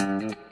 caros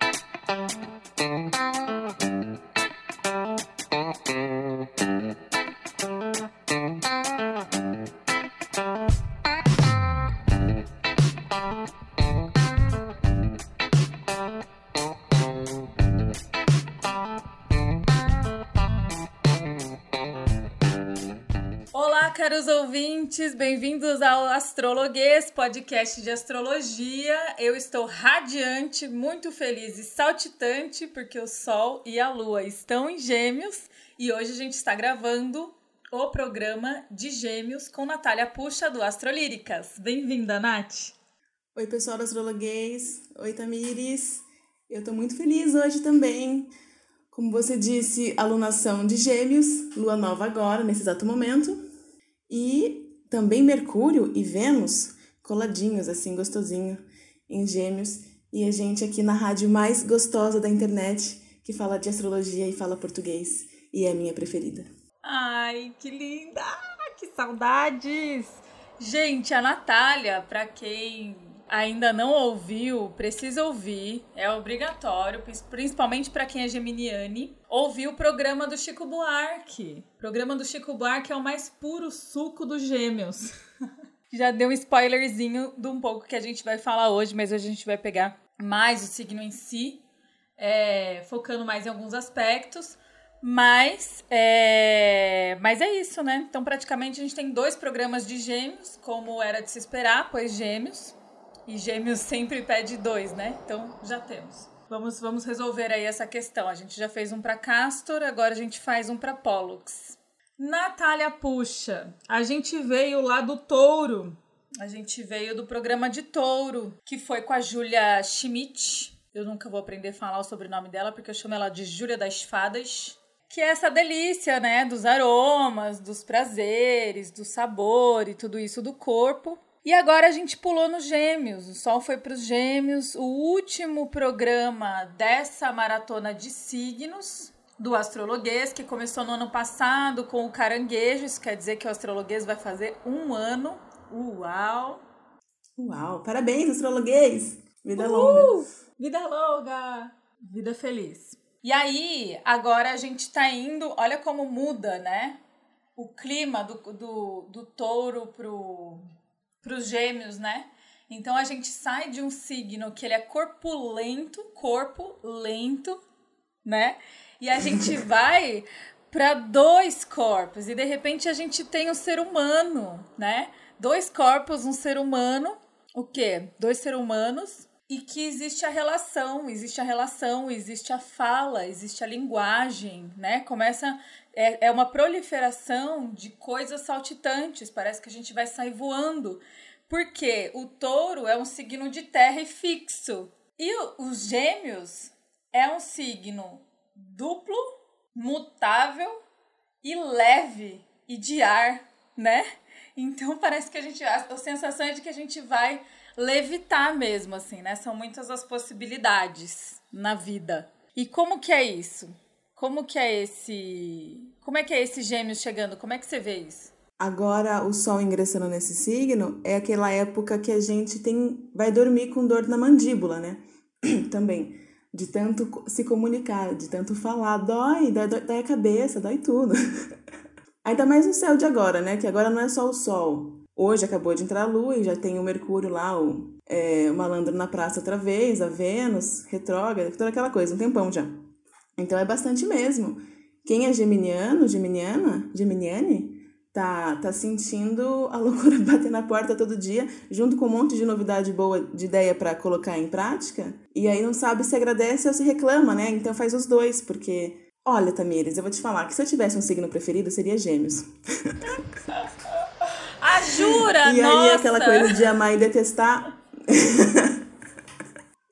ouvintes, bem-vindos ao Astrologuês, podcast de astrologia. Eu estou radiante, muito feliz e saltitante porque o Sol e a Lua estão em Gêmeos e hoje a gente está gravando o programa de Gêmeos com Natália Puxa do Astrolíricas. Bem-vinda, Nath. Oi, pessoal do Astrologuês. Oi, Tamires. Eu estou muito feliz hoje também. Como você disse, alunação de Gêmeos, lua nova agora, nesse exato momento. E também Mercúrio e Vênus coladinhos, assim, gostosinho, em gêmeos. E a gente aqui na rádio mais gostosa da internet, que fala de astrologia e fala português. E é a minha preferida. Ai, que linda! Que saudades! Gente, a Natália, para quem ainda não ouviu, precisa ouvir, é obrigatório, principalmente para quem é geminiane, ouvir o programa do Chico Buarque. O programa do Chico Buarque é o mais puro suco dos gêmeos. Já deu um spoilerzinho de um pouco que a gente vai falar hoje, mas hoje a gente vai pegar mais o signo em si, é, focando mais em alguns aspectos. Mas é, mas é isso, né? Então, praticamente, a gente tem dois programas de gêmeos, como era de se esperar, pois gêmeos. E gêmeos sempre pede dois, né? Então já temos. Vamos, vamos resolver aí essa questão. A gente já fez um para Castor, agora a gente faz um para Pollux. Natália Puxa, a gente veio lá do Touro. A gente veio do programa de Touro, que foi com a Júlia Schmidt. Eu nunca vou aprender a falar o sobrenome dela, porque eu chamo ela de Júlia das Fadas. Que é essa delícia, né? Dos aromas, dos prazeres, do sabor e tudo isso do corpo. E agora a gente pulou nos Gêmeos. O Sol foi para os Gêmeos. O último programa dessa maratona de signos do astrologuês, que começou no ano passado com o caranguejo. Isso quer dizer que o astrologuês vai fazer um ano. Uau! Uau! Parabéns, astrologuês! Vida Uhul! longa! Vida longa! Vida feliz. E aí, agora a gente tá indo, olha como muda, né? O clima do, do, do touro pro, para os gêmeos, né? Então a gente sai de um signo que ele é corpulento, corpo lento, né? E a gente vai para dois corpos e de repente a gente tem um ser humano, né? Dois corpos, um ser humano, o quê? Dois seres humanos e que existe a relação, existe a relação, existe a fala, existe a linguagem, né? Começa é, é uma proliferação de coisas saltitantes, parece que a gente vai sair voando. Porque o touro é um signo de terra e fixo. E os gêmeos é um signo duplo, mutável e leve e de ar, né? Então parece que a gente. A sensação é de que a gente vai levitar mesmo, assim, né? São muitas as possibilidades na vida. E como que é isso? Como que é esse. Como é que é esse gêmeos chegando? Como é que você vê isso? Agora, o Sol ingressando nesse signo é aquela época que a gente tem vai dormir com dor na mandíbula, né? Também. De tanto se comunicar, de tanto falar. Dói, dói, dói a cabeça, dói tudo. Ainda mais no céu de agora, né? Que agora não é só o Sol. Hoje acabou de entrar a Lua e já tem o Mercúrio lá, o, é, o malandro na praça outra vez, a Vênus, retrógrada, toda aquela coisa, um tempão já. Então é bastante mesmo. Quem é geminiano, geminiana, geminiane, tá, tá sentindo a loucura bater na porta todo dia, junto com um monte de novidade boa de ideia para colocar em prática, e aí não sabe se agradece ou se reclama, né? Então faz os dois, porque. Olha, Tamires, eu vou te falar que se eu tivesse um signo preferido, seria Gêmeos. Ah, jura? e Nossa. aí aquela coisa de amar e detestar.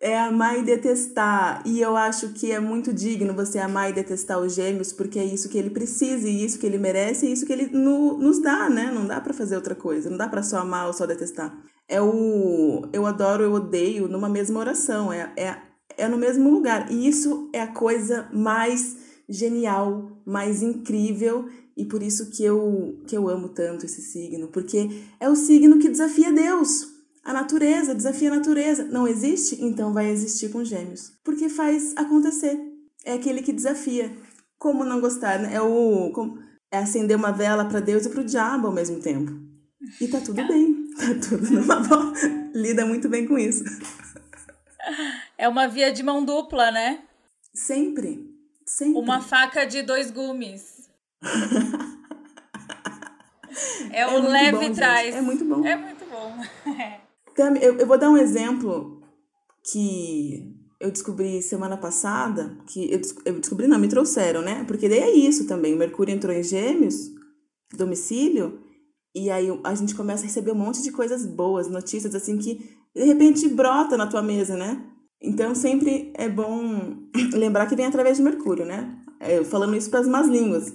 é amar e detestar. E eu acho que é muito digno você amar e detestar os gêmeos, porque é isso que ele precisa, e isso que ele merece, e isso que ele no, nos dá, né? Não dá para fazer outra coisa, não dá para só amar ou só detestar. É o eu adoro, eu odeio numa mesma oração, é, é, é no mesmo lugar. E isso é a coisa mais genial, mais incrível. E por isso que eu, que eu amo tanto esse signo, porque é o signo que desafia Deus A natureza, desafia a natureza. Não existe? Então vai existir com gêmeos. Porque faz acontecer. É aquele que desafia. Como não gostar, né? É o. Como, é acender uma vela para Deus e para o diabo ao mesmo tempo. E tá tudo bem. Tá tudo numa boa. Lida muito bem com isso. É uma via de mão dupla, né? Sempre. Sempre. Uma faca de dois gumes. É é leve bom, trás. É muito bom. É muito bom. eu, eu vou dar um exemplo que eu descobri semana passada, que eu, eu descobri, não, me trouxeram, né? Porque daí é isso também. O Mercúrio entrou em Gêmeos, domicílio, e aí a gente começa a receber um monte de coisas boas, notícias assim que de repente brota na tua mesa, né? Então sempre é bom lembrar que vem através de Mercúrio, né? É, falando isso para as más línguas.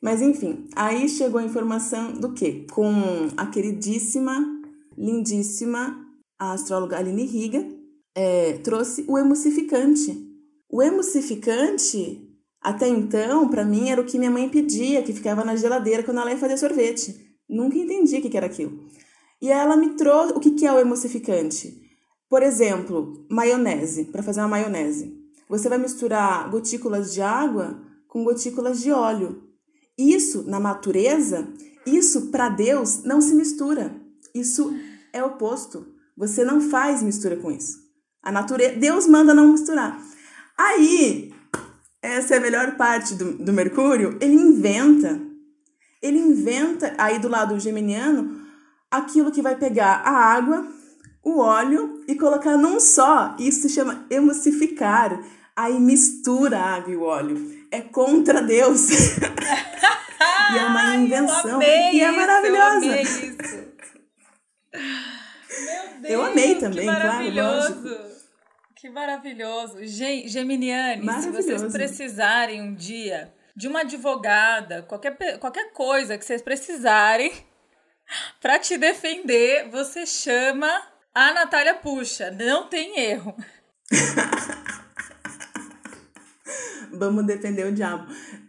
Mas enfim, aí chegou a informação do quê? Com a queridíssima, lindíssima a astróloga Aline Riga, é, trouxe o emulsificante. O emulsificante, até então, para mim, era o que minha mãe pedia, que ficava na geladeira quando ela ia fazer sorvete. Nunca entendi o que era aquilo. E ela me trouxe o que é o emulsificante. Por exemplo, maionese, para fazer uma maionese. Você vai misturar gotículas de água com gotículas de óleo. Isso, na natureza, isso para Deus não se mistura. Isso é oposto. Você não faz mistura com isso. A natureza, Deus manda não misturar. Aí, essa é a melhor parte do, do Mercúrio, ele inventa. Ele inventa aí do lado geminiano aquilo que vai pegar a água, o óleo e colocar num só. Isso se chama emulsificar. Aí mistura a água e o óleo. É contra Deus. e é uma invenção. e é maravilhosa. Eu amei isso. Meu Deus, eu amei também, claro, lógico. Que maravilhoso. Geminiane, se vocês precisarem um dia de uma advogada, qualquer, qualquer coisa que vocês precisarem para te defender, você chama a Natália Puxa. Não tem erro. Vamos defender o diabo.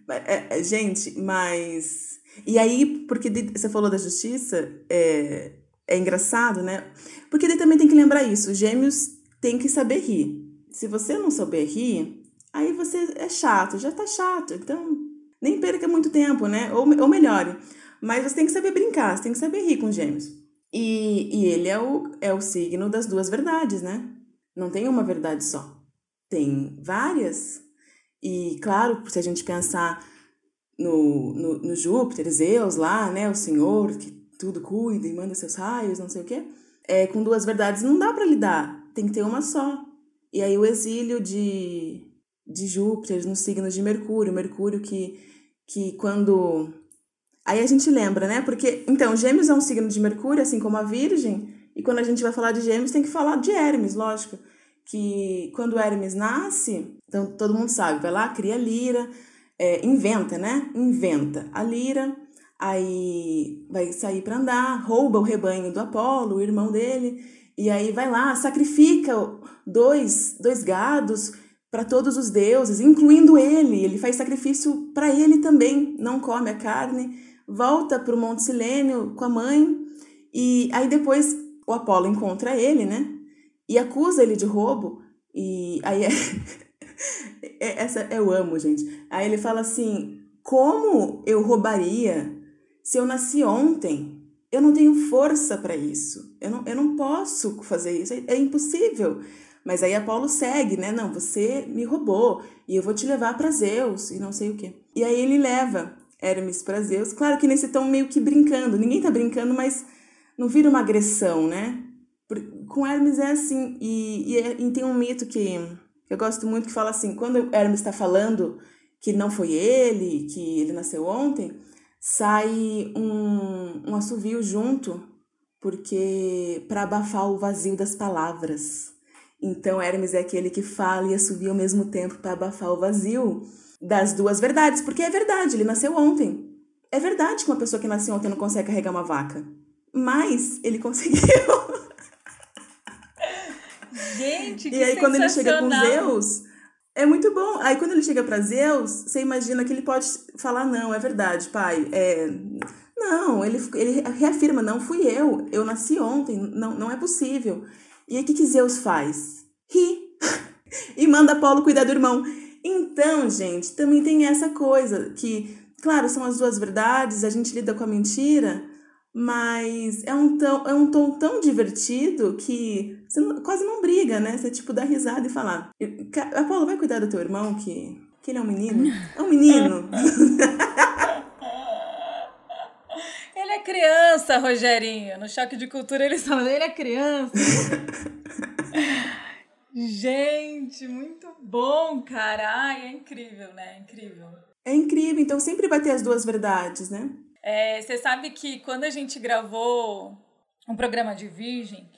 É, é, gente, mas. E aí, porque você falou da justiça, é, é engraçado, né? Porque daí também tem que lembrar isso. Gêmeos tem que saber rir. Se você não souber rir, aí você é chato, já tá chato. Então, nem perca muito tempo, né? Ou, ou melhore. Mas você tem que saber brincar, você tem que saber rir com gêmeos. E, e ele é o, é o signo das duas verdades, né? Não tem uma verdade só. Tem várias. E, claro, se a gente pensar no, no, no Júpiter, Zeus lá, né? O Senhor que tudo cuida e manda seus raios, não sei o quê. É, com duas verdades não dá para lidar tem que ter uma só. E aí o exílio de, de Júpiter nos signos de Mercúrio, Mercúrio que, que quando... Aí a gente lembra, né? Porque, então, Gêmeos é um signo de Mercúrio, assim como a Virgem, e quando a gente vai falar de Gêmeos tem que falar de Hermes, lógico. Que quando Hermes nasce, então todo mundo sabe, vai lá, cria lira, é, inventa, né? Inventa a lira, aí vai sair para andar, rouba o rebanho do Apolo, o irmão dele, e aí vai lá, sacrifica dois, dois gados para todos os deuses, incluindo ele. Ele faz sacrifício para ele também, não come a carne. Volta para o Monte Silênio com a mãe. E aí depois o Apolo encontra ele, né? E acusa ele de roubo. E aí é... é essa eu amo, gente. Aí ele fala assim: como eu roubaria se eu nasci ontem? Eu não tenho força para isso. Eu não, eu não posso fazer isso. É, é impossível. Mas aí Apolo segue, né? Não, você me roubou e eu vou te levar para Zeus e não sei o quê. E aí ele leva Hermes para Zeus. Claro que nesse tom meio que brincando. Ninguém tá brincando, mas não vira uma agressão, né? Com Hermes é assim. E, e, é, e tem um mito que, eu gosto muito que fala assim: quando Hermes está falando que não foi ele, que ele nasceu ontem, sai um, um assovio junto, porque para abafar o vazio das palavras. Então Hermes é aquele que fala e assovia ao mesmo tempo para abafar o vazio das duas verdades, porque é verdade, ele nasceu ontem. É verdade que uma pessoa que nasceu ontem não consegue carregar uma vaca, mas ele conseguiu. Gente, que E aí quando ele chega com Zeus, é muito bom. Aí quando ele chega para Zeus, você imagina que ele pode falar: não, é verdade, pai. É... Não, ele, ele reafirma, não fui eu, eu nasci ontem, não, não é possível. E aí o que, que Zeus faz? Ri e manda Apolo cuidar do irmão. Então, gente, também tem essa coisa que, claro, são as duas verdades, a gente lida com a mentira, mas é um, tão, é um tom tão divertido que você não, quase não briga, né? Você, tipo, dá risada e fala, Apolo, vai cuidar do teu irmão, que, que ele é um menino? É um menino! ele é criança, Rogerinho. No choque de cultura eles falam, ele é criança. Gente, muito bom, cara. Ai, é incrível, né? É incrível. É incrível, então sempre vai ter as duas verdades, né? É, você sabe que quando a gente gravou um programa de Virgem,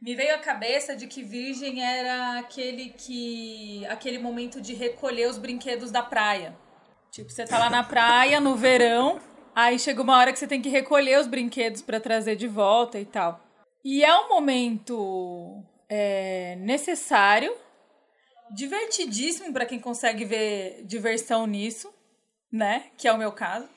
me veio a cabeça de que Virgem era aquele que. aquele momento de recolher os brinquedos da praia. Tipo, você tá lá na praia no verão, aí chega uma hora que você tem que recolher os brinquedos para trazer de volta e tal. E é um momento é, necessário, divertidíssimo para quem consegue ver diversão nisso, né? Que é o meu caso.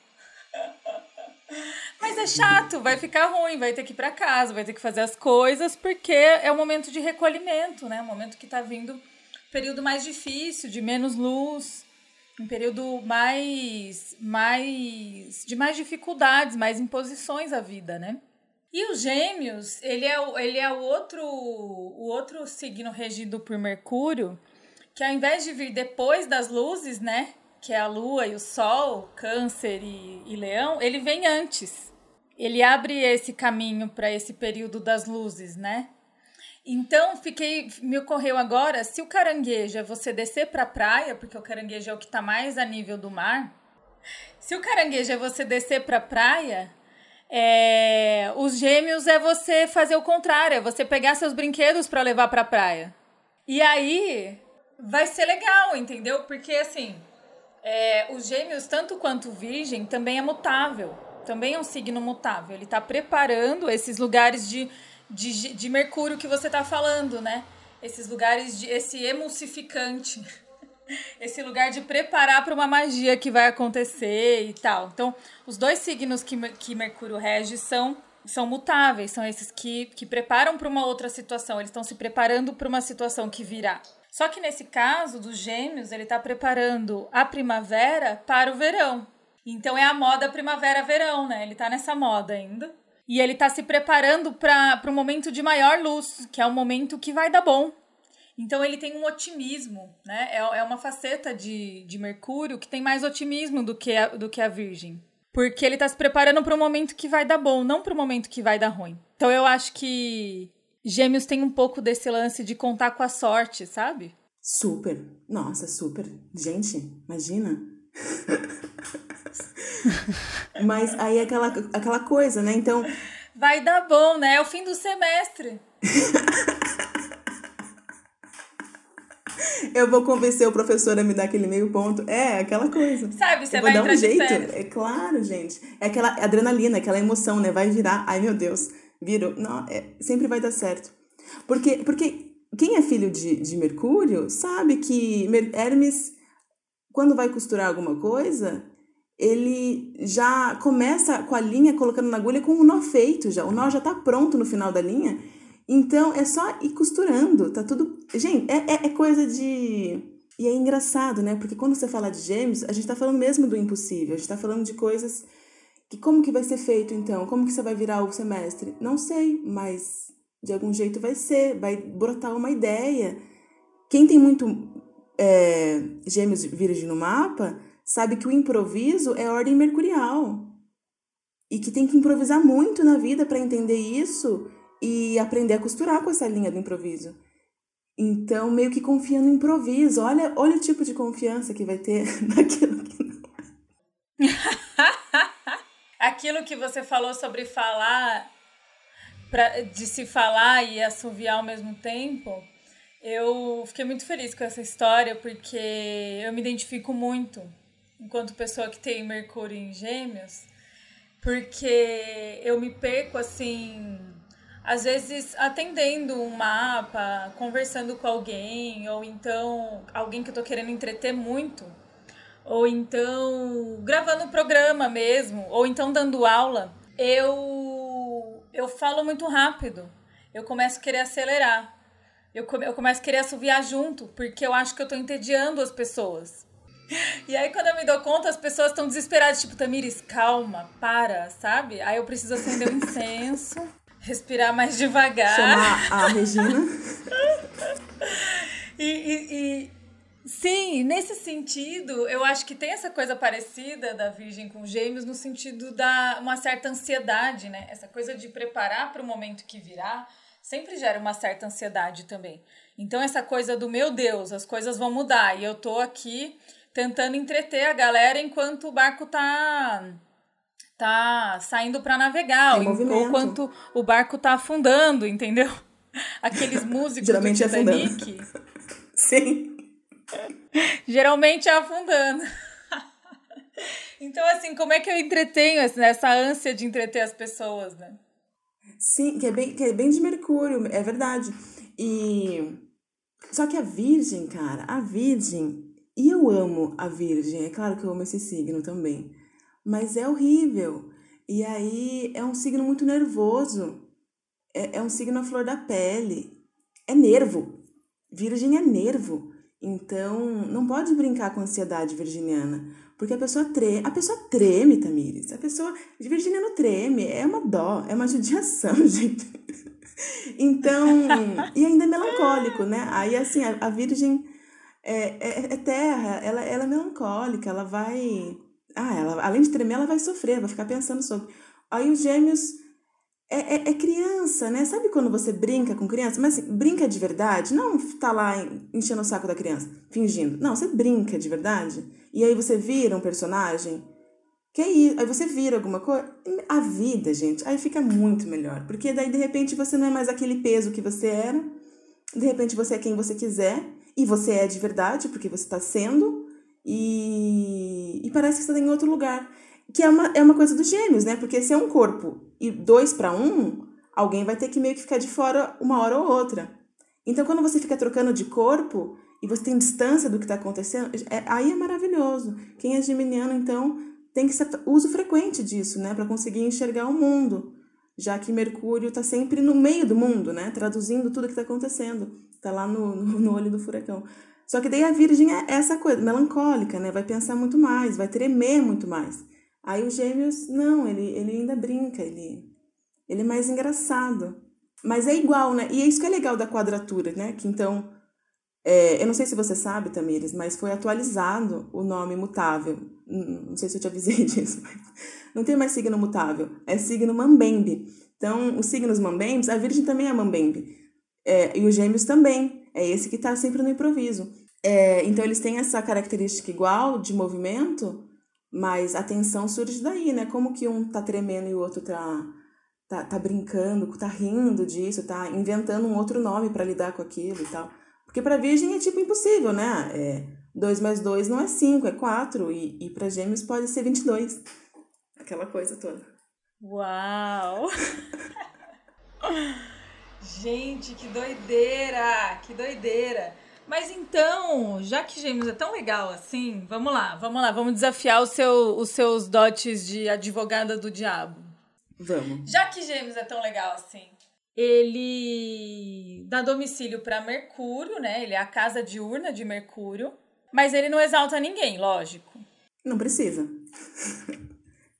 Mas é chato, vai ficar ruim, vai ter que ir para casa, vai ter que fazer as coisas, porque é o momento de recolhimento, né? O momento que tá vindo período mais difícil, de menos luz, um período mais mais de mais dificuldades, mais imposições à vida, né? E os gêmeos, ele é, o, ele é o, outro, o outro signo regido por Mercúrio, que ao invés de vir depois das luzes, né? Que é a Lua e o Sol, Câncer e, e Leão, ele vem antes. Ele abre esse caminho para esse período das luzes, né? Então, fiquei, me ocorreu agora, se o caranguejo é você descer para a praia, porque o caranguejo é o que está mais a nível do mar. Se o caranguejo é você descer para a praia, é, os gêmeos é você fazer o contrário, é você pegar seus brinquedos para levar para a praia. E aí vai ser legal, entendeu? Porque assim, é, os gêmeos, tanto quanto virgem, também é mutável. Também é um signo mutável. Ele está preparando esses lugares de, de, de Mercúrio que você está falando, né? Esses lugares de. esse emulsificante esse lugar de preparar para uma magia que vai acontecer e tal. Então, os dois signos que, que Mercúrio rege são são mutáveis, são esses que, que preparam para uma outra situação, eles estão se preparando para uma situação que virá. Só que nesse caso dos gêmeos, ele está preparando a primavera para o verão. Então é a moda primavera-verão, né? Ele está nessa moda ainda. E ele está se preparando para o momento de maior luz, que é o momento que vai dar bom, então ele tem um otimismo, né? É, é uma faceta de, de Mercúrio que tem mais otimismo do que a, do que a Virgem. Porque ele tá se preparando para um momento que vai dar bom, não para um momento que vai dar ruim. Então eu acho que Gêmeos tem um pouco desse lance de contar com a sorte, sabe? Super. Nossa, super. Gente, imagina. Mas aí é aquela, aquela coisa, né? Então. Vai dar bom, né? É o fim do semestre. eu vou convencer o professor a me dar aquele meio ponto. É, aquela coisa. Sabe, você vai dar um jeito. É claro, gente. É aquela adrenalina, aquela emoção, né? Vai virar. Ai, meu Deus, virou. Não, é, sempre vai dar certo. Porque, porque quem é filho de, de Mercúrio sabe que Hermes, quando vai costurar alguma coisa, ele já começa com a linha colocando na agulha com o nó feito já. O nó já tá pronto no final da linha então é só ir costurando, tá tudo. Gente, é, é, é, coisa de. E é engraçado, né? Porque quando você fala de gêmeos, a gente tá falando mesmo do impossível, a gente tá falando de coisas que como que vai ser feito então? Como que você vai virar o semestre? Não sei, mas de algum jeito vai ser, vai brotar uma ideia. Quem tem muito é, gêmeos virgem no mapa sabe que o improviso é ordem mercurial. E que tem que improvisar muito na vida para entender isso e aprender a costurar com essa linha do improviso. Então, meio que confia no improviso. Olha, olha o tipo de confiança que vai ter naquilo que não. Aquilo que você falou sobre falar, pra, de se falar e assoviar ao mesmo tempo, eu fiquei muito feliz com essa história porque eu me identifico muito enquanto pessoa que tem Mercúrio em Gêmeos, porque eu me perco assim às vezes atendendo um mapa, conversando com alguém, ou então alguém que eu tô querendo entreter muito, ou então gravando programa mesmo, ou então dando aula, eu eu falo muito rápido. Eu começo a querer acelerar. Eu, come, eu começo a querer assoviar junto, porque eu acho que eu tô entediando as pessoas. E aí, quando eu me dou conta, as pessoas estão desesperadas, tipo, Tamires, calma, para, sabe? Aí eu preciso acender um incenso, respirar mais devagar. Chamar a Regina. e, e, e, sim, nesse sentido, eu acho que tem essa coisa parecida da Virgem com Gêmeos, no sentido da uma certa ansiedade, né? Essa coisa de preparar para o momento que virá sempre gera uma certa ansiedade também. Então, essa coisa do meu Deus, as coisas vão mudar e eu tô aqui tentando entreter a galera enquanto o barco tá tá saindo para navegar, ou enquanto o barco tá afundando, entendeu? Aqueles músicos Geralmente do Titanic. Sim. Geralmente é afundando. Então, assim, como é que eu entretenho essa ânsia de entreter as pessoas, né? Sim, que é bem, que é bem de Mercúrio, é verdade. E. Só que a Virgem, cara, a Virgem, e eu amo a Virgem, é claro que eu amo esse signo também. Mas é horrível. E aí é um signo muito nervoso. É, é um signo à flor da pele. É nervo. Virgem é nervo. Então, não pode brincar com a ansiedade virginiana. Porque a pessoa treme. A pessoa treme, Tamires. A pessoa. Virginiano treme. É uma dó. É uma judiação, gente. Então. e ainda é melancólico, né? Aí, assim, a, a Virgem é, é, é terra, ela, ela é melancólica, ela vai. Ah, ela, além de tremer, ela vai sofrer, vai ficar pensando sobre. Aí os gêmeos é, é, é, criança, né? Sabe quando você brinca com criança? Mas assim, brinca de verdade? Não tá lá enchendo o saco da criança, fingindo. Não, você brinca de verdade. E aí você vira um personagem. Que é isso? Aí você vira alguma coisa. A vida, gente, aí fica muito melhor. Porque daí, de repente, você não é mais aquele peso que você era. De repente, você é quem você quiser. E você é de verdade, porque você está sendo, e, e parece que você está em outro lugar. Que é uma, é uma coisa dos gêmeos, né? Porque se é um corpo e dois para um, alguém vai ter que meio que ficar de fora uma hora ou outra. Então, quando você fica trocando de corpo e você tem distância do que está acontecendo, é, aí é maravilhoso. Quem é geminiano, então, tem que ser uso frequente disso, né? Para conseguir enxergar o mundo. Já que Mercúrio está sempre no meio do mundo, né? Traduzindo tudo que está acontecendo. Tá lá no, no, no olho do furacão. Só que daí a virgem é essa coisa, melancólica, né? Vai pensar muito mais, vai tremer muito mais. Aí os gêmeos, não, ele, ele ainda brinca, ele, ele é mais engraçado. Mas é igual, né? E é isso que é legal da quadratura, né? Que então, é, eu não sei se você sabe, Tamires, mas foi atualizado o nome mutável. Não sei se eu te avisei disso, mas não tem mais signo mutável, é signo mambembe. Então, os signos mambembes, a virgem também é mambembe. É, e os gêmeos também. É esse que está sempre no improviso. É, então eles têm essa característica igual de movimento, mas a tensão surge daí, né? Como que um tá tremendo e o outro tá, tá, tá brincando, tá rindo disso, tá inventando um outro nome para lidar com aquilo e tal. Porque para virgem é tipo impossível, né? É, 2 mais 2 não é 5, é 4. E, e para gêmeos pode ser 22. Aquela coisa toda. Uau! Gente, que doideira! Que doideira! Mas então, já que Gêmeos é tão legal assim, vamos lá, vamos lá, vamos desafiar o seu, os seus dotes de advogada do diabo. Vamos. Já que Gêmeos é tão legal assim, ele dá domicílio para Mercúrio, né? Ele é a casa diurna de Mercúrio, mas ele não exalta ninguém, lógico. Não precisa.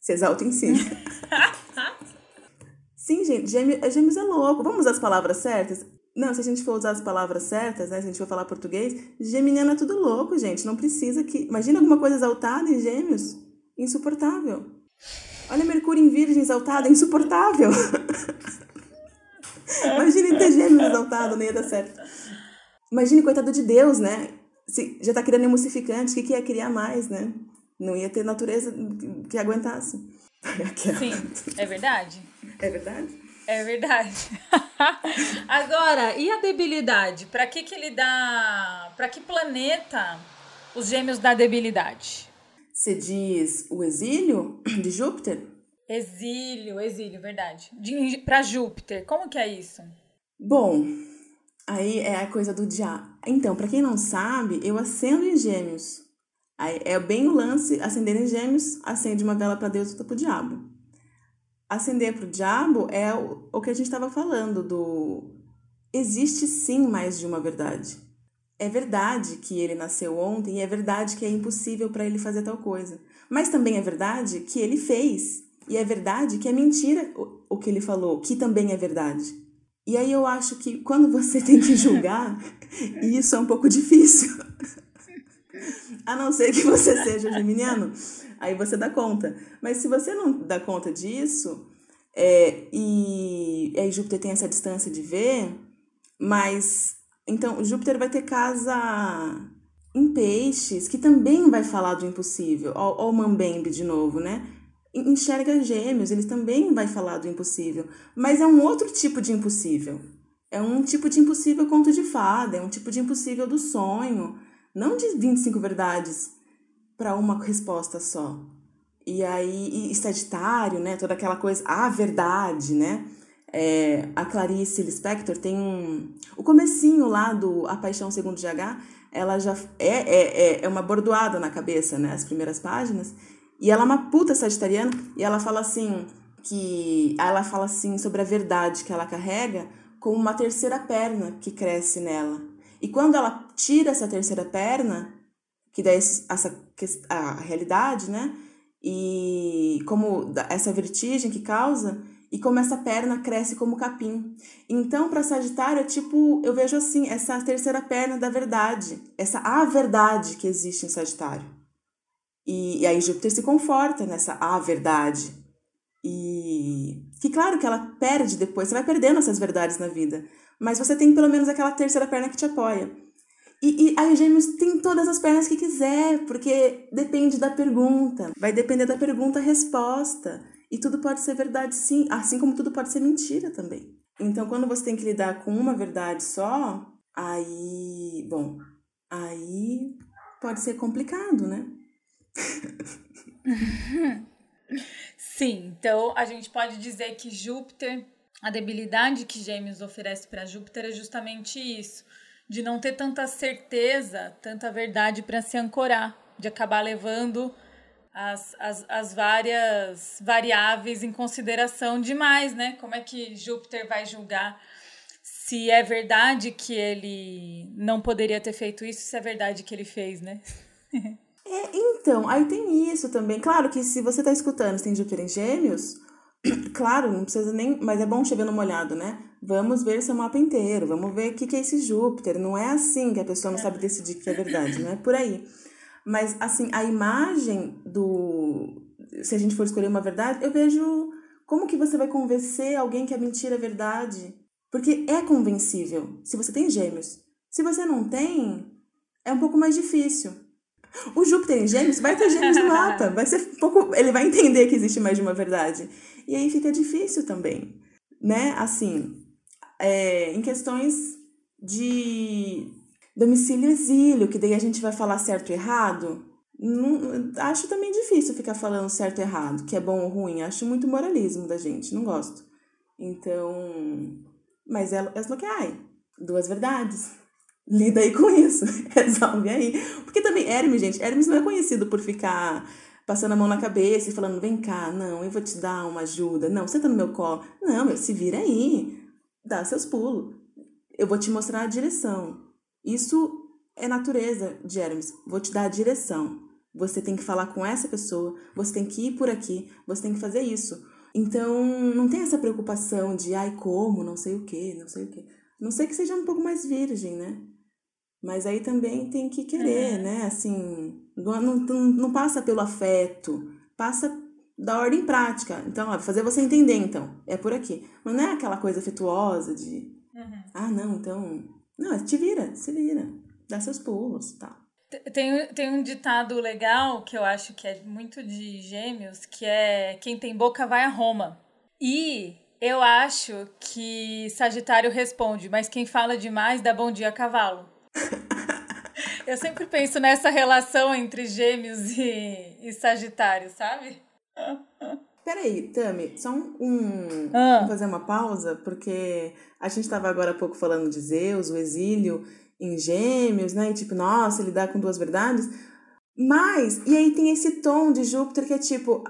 Se exalta em si. Sim, gente, gêmeos, é, gêmeos é louco. Vamos as palavras certas? Não, se a gente for usar as palavras certas, né? Se a gente for falar português, geminiano é tudo louco, gente. Não precisa que. Imagina alguma coisa exaltada em gêmeos? Insuportável. Olha Mercúrio em Virgem exaltado, insuportável. Imagine ter gêmeos exaltado, nem ia dar certo. Imagine, coitado de Deus, né? Se já tá criando emulsificante, o que, que ia criar mais, né? Não ia ter natureza que aguentasse. Sim, é verdade. É verdade? É verdade. Agora, e a debilidade? Para que que ele dá? Para que planeta os gêmeos dá debilidade? Você diz o exílio de Júpiter? Exílio, exílio, verdade. Para Júpiter, como que é isso? Bom, aí é a coisa do diabo. Então, para quem não sabe, eu acendo em Gêmeos. Aí é bem o lance, acender em gêmeos, acende uma vela para Deus e outra para o diabo. Acender para o diabo é o, o que a gente estava falando, do existe sim mais de uma verdade. É verdade que ele nasceu ontem e é verdade que é impossível para ele fazer tal coisa. Mas também é verdade que ele fez. E é verdade que é mentira o, o que ele falou, que também é verdade. E aí eu acho que quando você tem que julgar, isso é um pouco difícil. A não ser que você seja geminiano, aí você dá conta. Mas se você não dá conta disso, é, e aí Júpiter tem essa distância de ver, mas então Júpiter vai ter casa em peixes, que também vai falar do impossível. Ó, o Mambembe de novo, né? Enxerga gêmeos, eles também vai falar do impossível. Mas é um outro tipo de impossível. É um tipo de impossível conto de fada, é um tipo de impossível do sonho. Não de 25 verdades para uma resposta só. E aí, e Sagitário, né? Toda aquela coisa, a verdade, né? É, a Clarice Lispector tem um. O comecinho lá do A Paixão Segundo GH, ela já é, é, é, é uma bordoada na cabeça, né? As primeiras páginas. E ela é uma puta sagitariana e ela fala assim que ela fala assim sobre a verdade que ela carrega como uma terceira perna que cresce nela. E quando ela tira essa terceira perna, que dá essa a realidade, né? E como essa vertigem que causa, e como essa perna cresce como capim. Então, para Sagitário, é tipo, eu vejo assim, essa terceira perna da verdade, essa a verdade que existe em Sagitário. E, e aí Júpiter se conforta nessa a verdade. E que claro que ela perde depois, você vai perdendo essas verdades na vida, mas você tem pelo menos aquela terceira perna que te apoia. E, e aí Gêmeos tem todas as pernas que quiser, porque depende da pergunta, vai depender da pergunta resposta. E tudo pode ser verdade sim, assim como tudo pode ser mentira também. Então, quando você tem que lidar com uma verdade só, aí, bom, aí pode ser complicado, né? Sim, então a gente pode dizer que Júpiter, a debilidade que Gêmeos oferece para Júpiter é justamente isso, de não ter tanta certeza, tanta verdade para se ancorar, de acabar levando as, as, as várias variáveis em consideração demais, né? Como é que Júpiter vai julgar se é verdade que ele não poderia ter feito isso, se é verdade que ele fez, né? é, então, aí tem isso também. Claro que se você está escutando, tem Júpiter em Gêmeos, claro, não precisa nem. Mas é bom chegar numa olhada, né? Vamos ver seu mapa inteiro, vamos ver o que, que é esse Júpiter. Não é assim que a pessoa não sabe decidir que é verdade, não é por aí. Mas, assim, a imagem do. Se a gente for escolher uma verdade, eu vejo como que você vai convencer alguém que a mentira é verdade. Porque é convencível se você tem gêmeos. Se você não tem, é um pouco mais difícil. O Júpiter em gêmeos vai ter gêmeos no mapa. Vai ser um pouco. Ele vai entender que existe mais de uma verdade. E aí fica difícil também. Né? Assim, é, em questões de Domicílio exílio, que daí a gente vai falar certo e errado. Não, acho também difícil ficar falando certo e errado, que é bom ou ruim. Acho muito moralismo da gente, não gosto. Então. Mas é, é lo que ai. Duas verdades. Lida aí com isso. Resolve aí. Porque também, Hermes, gente, Hermes não é conhecido por ficar passando a mão na cabeça e falando: vem cá, não, eu vou te dar uma ajuda. Não, senta no meu colo. Não, meu, se vira aí. Dá seus pulos. Eu vou te mostrar a direção. Isso é natureza de Hermes. Vou te dar a direção. Você tem que falar com essa pessoa, você tem que ir por aqui, você tem que fazer isso. Então, não tem essa preocupação de, ai, como, não sei o que, não sei o que. Não sei que seja um pouco mais virgem, né? Mas aí também tem que querer, né? Assim, não, não, não passa pelo afeto, passa da ordem prática. Então, ó, fazer você entender, então. É por aqui. Mas não é aquela coisa afetuosa de, uhum. ah, não, então não, te vira, se vira. Dá seus pulos e tal. Tem, tem um ditado legal que eu acho que é muito de gêmeos, que é quem tem boca vai a Roma. E eu acho que Sagitário responde, mas quem fala demais dá bom dia a cavalo. eu sempre penso nessa relação entre gêmeos e, e Sagitário, sabe? Peraí, Tami, só um. Ah. Vamos fazer uma pausa, porque a gente estava agora há pouco falando de Zeus, o exílio em Gêmeos, né? E tipo, nossa, ele dá com duas verdades. Mas, e aí tem esse tom de Júpiter que é tipo,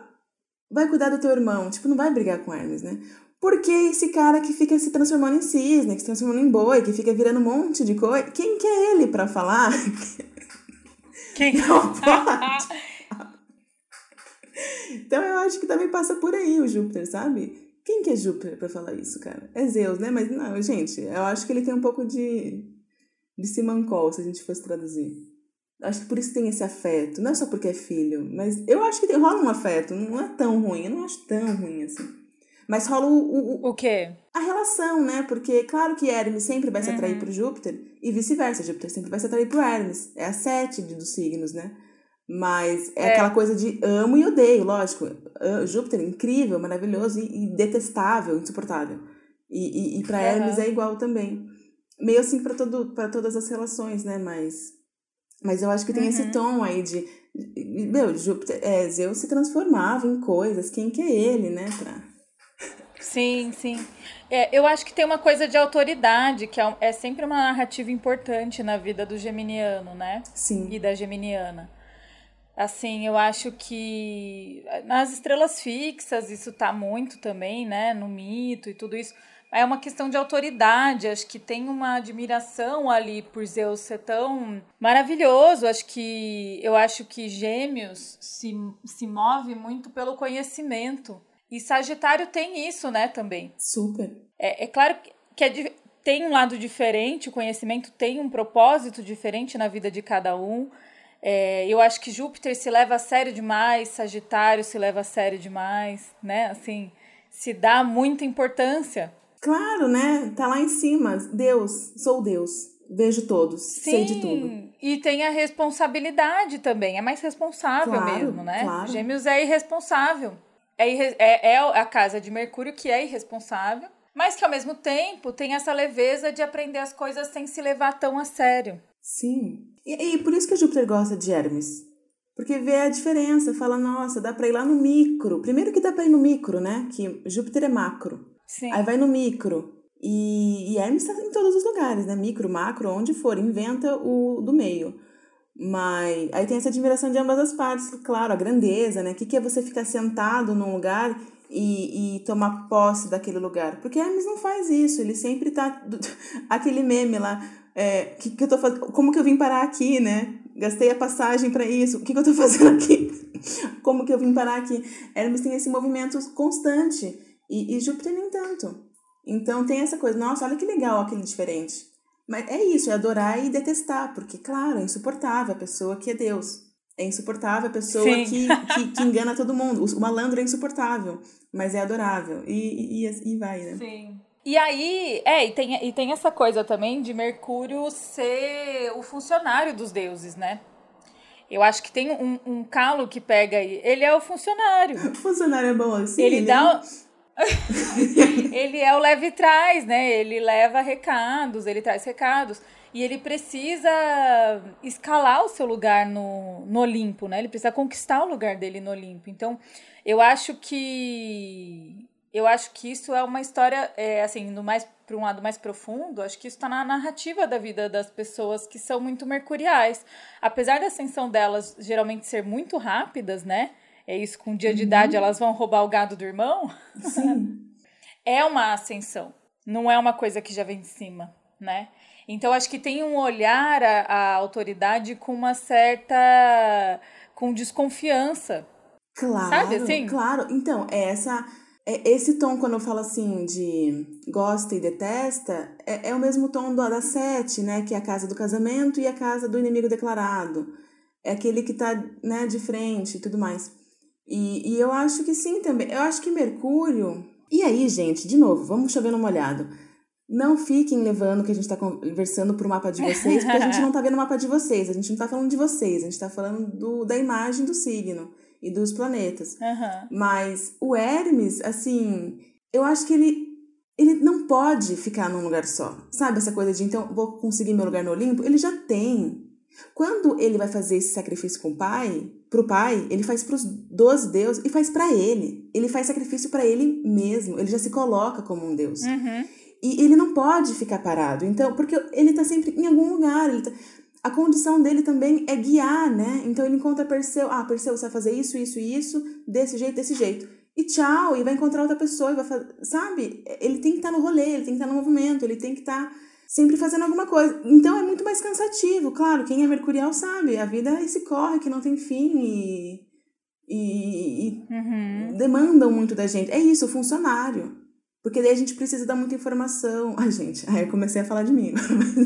vai cuidar do teu irmão, tipo, não vai brigar com Hermes, né? Porque esse cara que fica se transformando em cisne, que se transformando em boi, que fica virando um monte de coisa, quem que é ele para falar? Quem não pode. então eu acho que também passa por aí o Júpiter, sabe? Quem que é Júpiter para falar isso, cara? É Zeus, né? Mas não, gente, eu acho que ele tem um pouco de de Simancol, se a gente fosse traduzir. Acho que por isso tem esse afeto. Não é só porque é filho, mas eu acho que tem, rola um afeto. Não é tão ruim, eu não acho tão ruim assim. Mas rola o. O, o quê? A relação, né? Porque, claro que Hermes sempre vai se atrair uhum. por Júpiter e vice-versa. Júpiter sempre vai se atrair por Hermes. É a sete dos signos, né? Mas é, é, aquela coisa de amo e odeio, lógico. Júpiter, incrível, maravilhoso e, e detestável, insuportável. E, e, e para uhum. Hermes é igual também. Meio assim para todas as relações, né? Mas, mas eu acho que tem uhum. esse tom aí de. Meu, Júpiter, é, Zeus se transformava em coisas. Quem que é ele, né? Pra... Sim, sim. É, eu acho que tem uma coisa de autoridade, que é, é sempre uma narrativa importante na vida do geminiano, né? Sim. E da geminiana. Assim, eu acho que nas estrelas fixas isso tá muito também, né? No mito e tudo isso. É uma questão de autoridade. Acho que tem uma admiração ali por Zeus ser tão maravilhoso. Acho que eu acho que Gêmeos se, se move muito pelo conhecimento. E Sagitário tem isso, né, também. Super. É, é claro que é, tem um lado diferente, o conhecimento tem um propósito diferente na vida de cada um. É, eu acho que Júpiter se leva a sério demais, Sagitário se leva a sério demais, né? Assim, se dá muita importância. Claro, né? Tá lá em cima. Deus, sou Deus. Vejo todos, Sim, sei de tudo. E tem a responsabilidade também. É mais responsável claro, mesmo, né? Claro. Gêmeos é irresponsável. É, é, é a casa de Mercúrio que é irresponsável, mas que ao mesmo tempo tem essa leveza de aprender as coisas sem se levar tão a sério. Sim. E, e por isso que Júpiter gosta de Hermes. Porque vê a diferença, fala, nossa, dá pra ir lá no micro. Primeiro que dá pra ir no micro, né? Que Júpiter é macro. Sim. Aí vai no micro. E, e Hermes está em todos os lugares, né? Micro, macro, onde for, inventa o do meio. Mas aí tem essa admiração de ambas as partes, claro, a grandeza, né? O que, que é você ficar sentado num lugar e, e tomar posse daquele lugar? Porque Hermes não faz isso, ele sempre tá. Aquele meme lá, é, que, que eu tô fazendo, como que eu vim parar aqui, né? Gastei a passagem para isso, o que, que eu tô fazendo aqui? como que eu vim parar aqui? Hermes tem esse movimento constante e, e Júpiter nem tanto. Então tem essa coisa, nossa, olha que legal aquele diferente. Mas é isso, é adorar e detestar, porque, claro, é insuportável a pessoa que é Deus. É insuportável a pessoa que, que, que, engana todo mundo. O malandro é insuportável, mas é adorável. E, e, e vai, né? Sim. E aí, é, e tem, e tem essa coisa também de Mercúrio ser o funcionário dos deuses, né? Eu acho que tem um, um calo que pega aí. Ele é o funcionário. O funcionário é bom assim. Ele né? dá. ele é o leve traz, né? Ele leva recados, ele traz recados. E ele precisa escalar o seu lugar no, no Olimpo, né? Ele precisa conquistar o lugar dele no Olimpo. Então, eu acho que eu acho que isso é uma história, é, assim, no mais para um lado mais profundo, acho que isso está na narrativa da vida das pessoas que são muito mercuriais. Apesar da ascensão delas geralmente ser muito rápidas, né? É isso, com um dia de uhum. idade elas vão roubar o gado do irmão. Sim. é uma ascensão, não é uma coisa que já vem de cima, né? Então acho que tem um olhar à, à autoridade com uma certa com desconfiança. Claro, Sabe assim? Claro. Então, é essa é, esse tom, quando eu falo assim de gosta e detesta, é, é o mesmo tom do, da sete, né? Que é a casa do casamento e a casa do inimigo declarado. É aquele que tá né, de frente e tudo mais. E, e eu acho que sim também. Eu acho que Mercúrio. E aí, gente, de novo, vamos chover no molhado. Não fiquem levando que a gente está conversando pro mapa de vocês, porque a gente não está vendo o mapa de vocês, a gente não está falando de vocês, a gente está falando do, da imagem do signo e dos planetas. Uhum. Mas o Hermes, assim, eu acho que ele, ele não pode ficar num lugar só. Sabe essa coisa de então vou conseguir meu lugar no Olimpo? Ele já tem. Quando ele vai fazer esse sacrifício com o pai, pro pai, ele faz pros 12 deuses e faz para ele. Ele faz sacrifício para ele mesmo. Ele já se coloca como um deus. Uhum. E ele não pode ficar parado. Então, porque ele tá sempre em algum lugar. Ele tá... a condição dele também é guiar, né? Então ele encontra Perseu, ah, Perseu, você vai fazer isso, isso e isso, desse jeito, desse jeito. E tchau, e vai encontrar outra pessoa, e vai fazer, sabe? Ele tem que estar tá no rolê, ele tem que estar tá no movimento, ele tem que estar tá sempre fazendo alguma coisa. Então é muito mais cansativo, claro, quem é mercurial sabe, a vida é esse corre que não tem fim e, e, e uhum. demandam muito da gente. É isso, o funcionário. Porque daí a gente precisa dar muita informação. Ai, gente, aí eu comecei a falar de mim.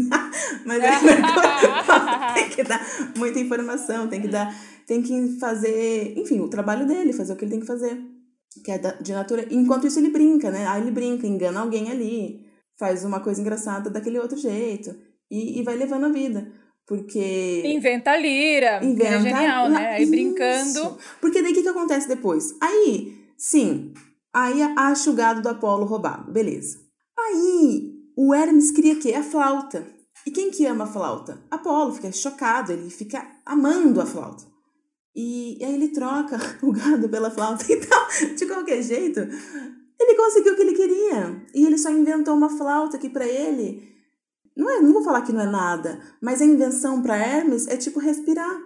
Mas é, tem que dar muita informação, tem que dar, tem que fazer, enfim, o trabalho dele, fazer o que ele tem que fazer. Que é de natureza. Enquanto isso ele brinca, né? Aí ele brinca, engana alguém ali, faz uma coisa engraçada daquele outro jeito. E, e vai levando a vida. Porque. Inventa lira. Inventa é genial, né? Aí isso. brincando. Porque daí o que, que acontece depois? Aí, sim, Aí acha o gado do Apolo roubado, beleza. Aí o Hermes cria que a flauta. E quem que ama a flauta? Apolo fica chocado, ele fica amando a flauta. E, e aí ele troca o gado pela flauta. Então, de qualquer jeito, ele conseguiu o que ele queria. E ele só inventou uma flauta que para ele não é, não vou falar que não é nada, mas a invenção para Hermes é tipo respirar.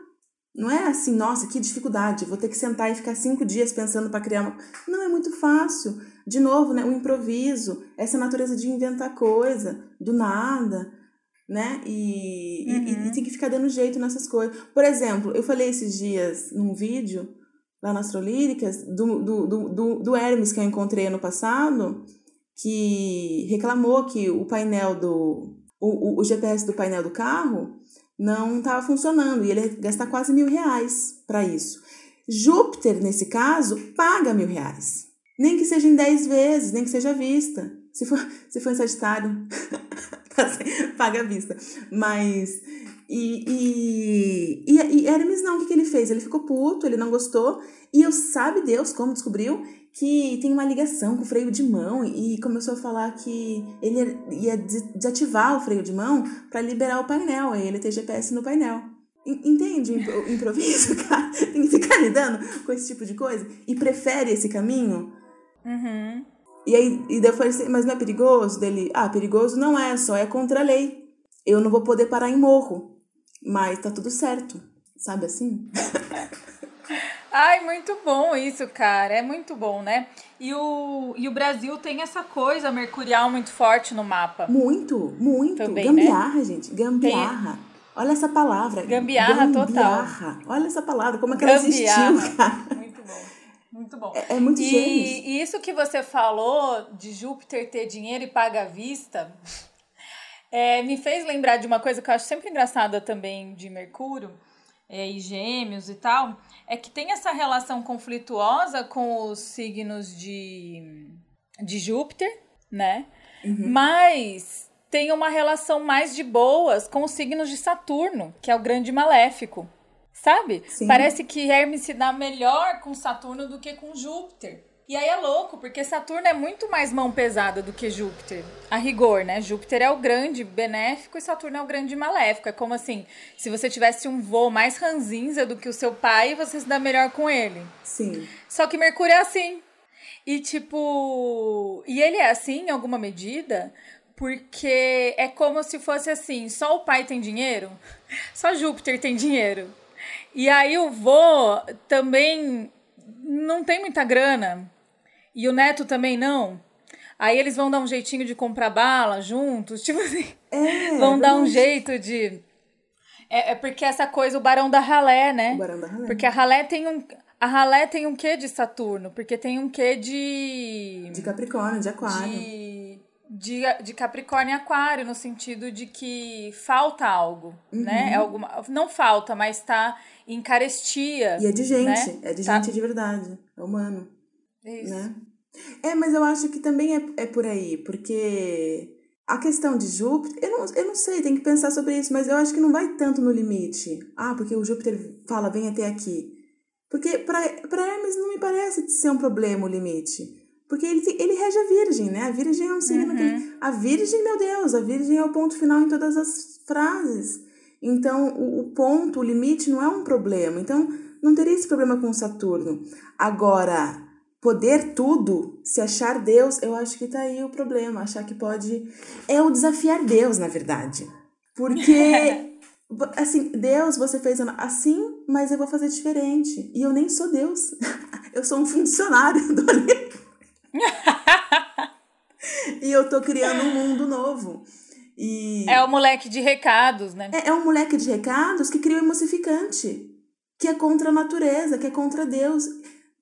Não é assim, nossa, que dificuldade, vou ter que sentar e ficar cinco dias pensando para criar uma. Não, é muito fácil. De novo, né, o improviso, essa natureza de inventar coisa, do nada, né? E, uhum. e, e, tem que ficar dando jeito nessas coisas. Por exemplo, eu falei esses dias num vídeo lá nas Astrolíricas do, do, do, do Hermes que eu encontrei ano passado, que reclamou que o painel do. O, o, GPS do painel do carro não estava funcionando e ele ia gastar quase mil reais para isso. Júpiter, nesse caso, paga mil reais. Nem que seja em dez vezes, nem que seja à vista. Se for, se for em Sagitário, paga à vista. Mas. E, e, e, e Hermes não, o que, que ele fez? Ele ficou puto, ele não gostou. E eu, sabe Deus como descobriu? que tem uma ligação com o freio de mão e começou a falar que ele ia desativar o freio de mão para liberar o painel, aí ele ter GPS no painel. Entende o improviso, cara? Tem que ficar lidando com esse tipo de coisa e prefere esse caminho. Uhum. E aí, e depois, mas não é perigoso? Dele, ah, perigoso não é, só é contra a lei. Eu não vou poder parar em morro, mas tá tudo certo. Sabe assim? Ai, muito bom isso, cara. É muito bom, né? E o, e o Brasil tem essa coisa mercurial muito forte no mapa. Muito, muito. Também, gambiarra, né? gente. Gambiarra. Tem... Olha essa palavra. Gambiarra, gambiarra, total. Olha essa palavra, como é que gambiarra. ela existiu, cara. Muito bom. Muito bom. É, é muito e, E isso que você falou de Júpiter ter dinheiro e paga à vista, é, me fez lembrar de uma coisa que eu acho sempre engraçada também de Mercúrio é, e Gêmeos e tal, é que tem essa relação conflituosa com os signos de, de Júpiter, né? Uhum. Mas tem uma relação mais de boas com os signos de Saturno, que é o grande maléfico. Sabe? Sim. Parece que Hermes se dá melhor com Saturno do que com Júpiter. E aí é louco, porque Saturno é muito mais mão pesada do que Júpiter. A rigor, né? Júpiter é o grande benéfico e Saturno é o grande maléfico. É como assim, se você tivesse um voo mais ranzinza do que o seu pai, você se dá melhor com ele. Sim. Só que Mercúrio é assim. E tipo. E ele é assim em alguma medida, porque é como se fosse assim: só o pai tem dinheiro, só Júpiter tem dinheiro. E aí o vô também não tem muita grana e o neto também não. Aí eles vão dar um jeitinho de comprar bala juntos, tipo assim. É, vão dar um jeito de. É, é, porque essa coisa, o Barão da Ralé, né? O Barão da Ralé. Porque a Ralé tem um. A Ralé tem um quê de Saturno? Porque tem um quê de. De Capricórnio, de Aquário. De, de, de Capricórnio e Aquário, no sentido de que falta algo, uhum. né? É alguma, não falta, mas está em carestia. E é de gente, né? é de tá. gente de verdade, é humano. Isso. Né? É, mas eu acho que também é, é por aí, porque a questão de Júpiter, eu não, eu não sei, tem que pensar sobre isso, mas eu acho que não vai tanto no limite. Ah, porque o Júpiter fala, vem até aqui. Porque para Hermes não me parece ser um problema o limite. Porque ele, ele rege a Virgem, né? A Virgem é um signo uhum. que. Ele, a Virgem, meu Deus, a Virgem é o ponto final em todas as frases. Então, o, o ponto, o limite não é um problema. Então, não teria esse problema com Saturno. Agora, poder tudo, se achar Deus, eu acho que tá aí o problema. Achar que pode. É o desafiar Deus, na verdade. Porque Assim, Deus, você fez assim, mas eu vou fazer diferente. E eu nem sou Deus. Eu sou um funcionário do Olimpo. e eu tô criando um mundo novo. E... É o moleque de recados, né? É, é um moleque de recados que cria o emocificante. Que é contra a natureza, que é contra Deus.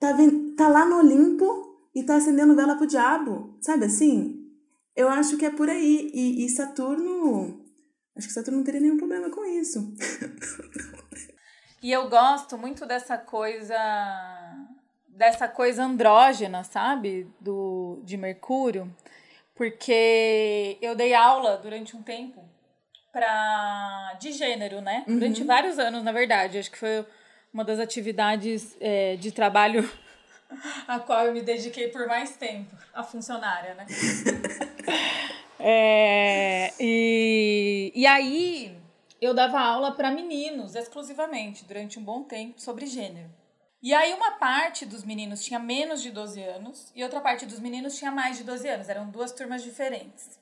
Tá, vendo, tá lá no Olimpo e tá acendendo vela pro diabo. Sabe assim? Eu acho que é por aí. E, e Saturno. Acho que Saturno não teria nenhum problema com isso. e eu gosto muito dessa coisa. Dessa coisa andrógena, sabe? Do, de Mercúrio. Porque eu dei aula durante um tempo pra, de gênero, né? Uhum. Durante vários anos, na verdade. Acho que foi uma das atividades é, de trabalho a qual eu me dediquei por mais tempo, a funcionária, né? é, e, e aí eu dava aula para meninos exclusivamente durante um bom tempo sobre gênero. E aí uma parte dos meninos tinha menos de 12 anos e outra parte dos meninos tinha mais de 12 anos, eram duas turmas diferentes.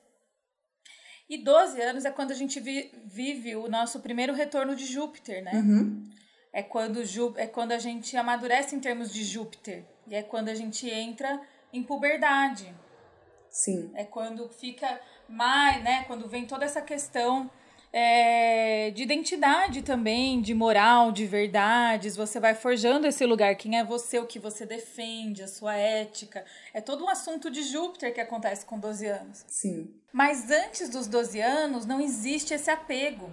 E 12 anos é quando a gente vi, vive o nosso primeiro retorno de Júpiter, né? Uhum. É quando, é quando a gente amadurece em termos de Júpiter. E é quando a gente entra em puberdade. Sim. É quando fica mais, né? Quando vem toda essa questão é, de identidade também, de moral, de verdades. Você vai forjando esse lugar. Quem é você, o que você defende, a sua ética. É todo um assunto de Júpiter que acontece com 12 anos. Sim. Mas antes dos 12 anos, não existe esse apego.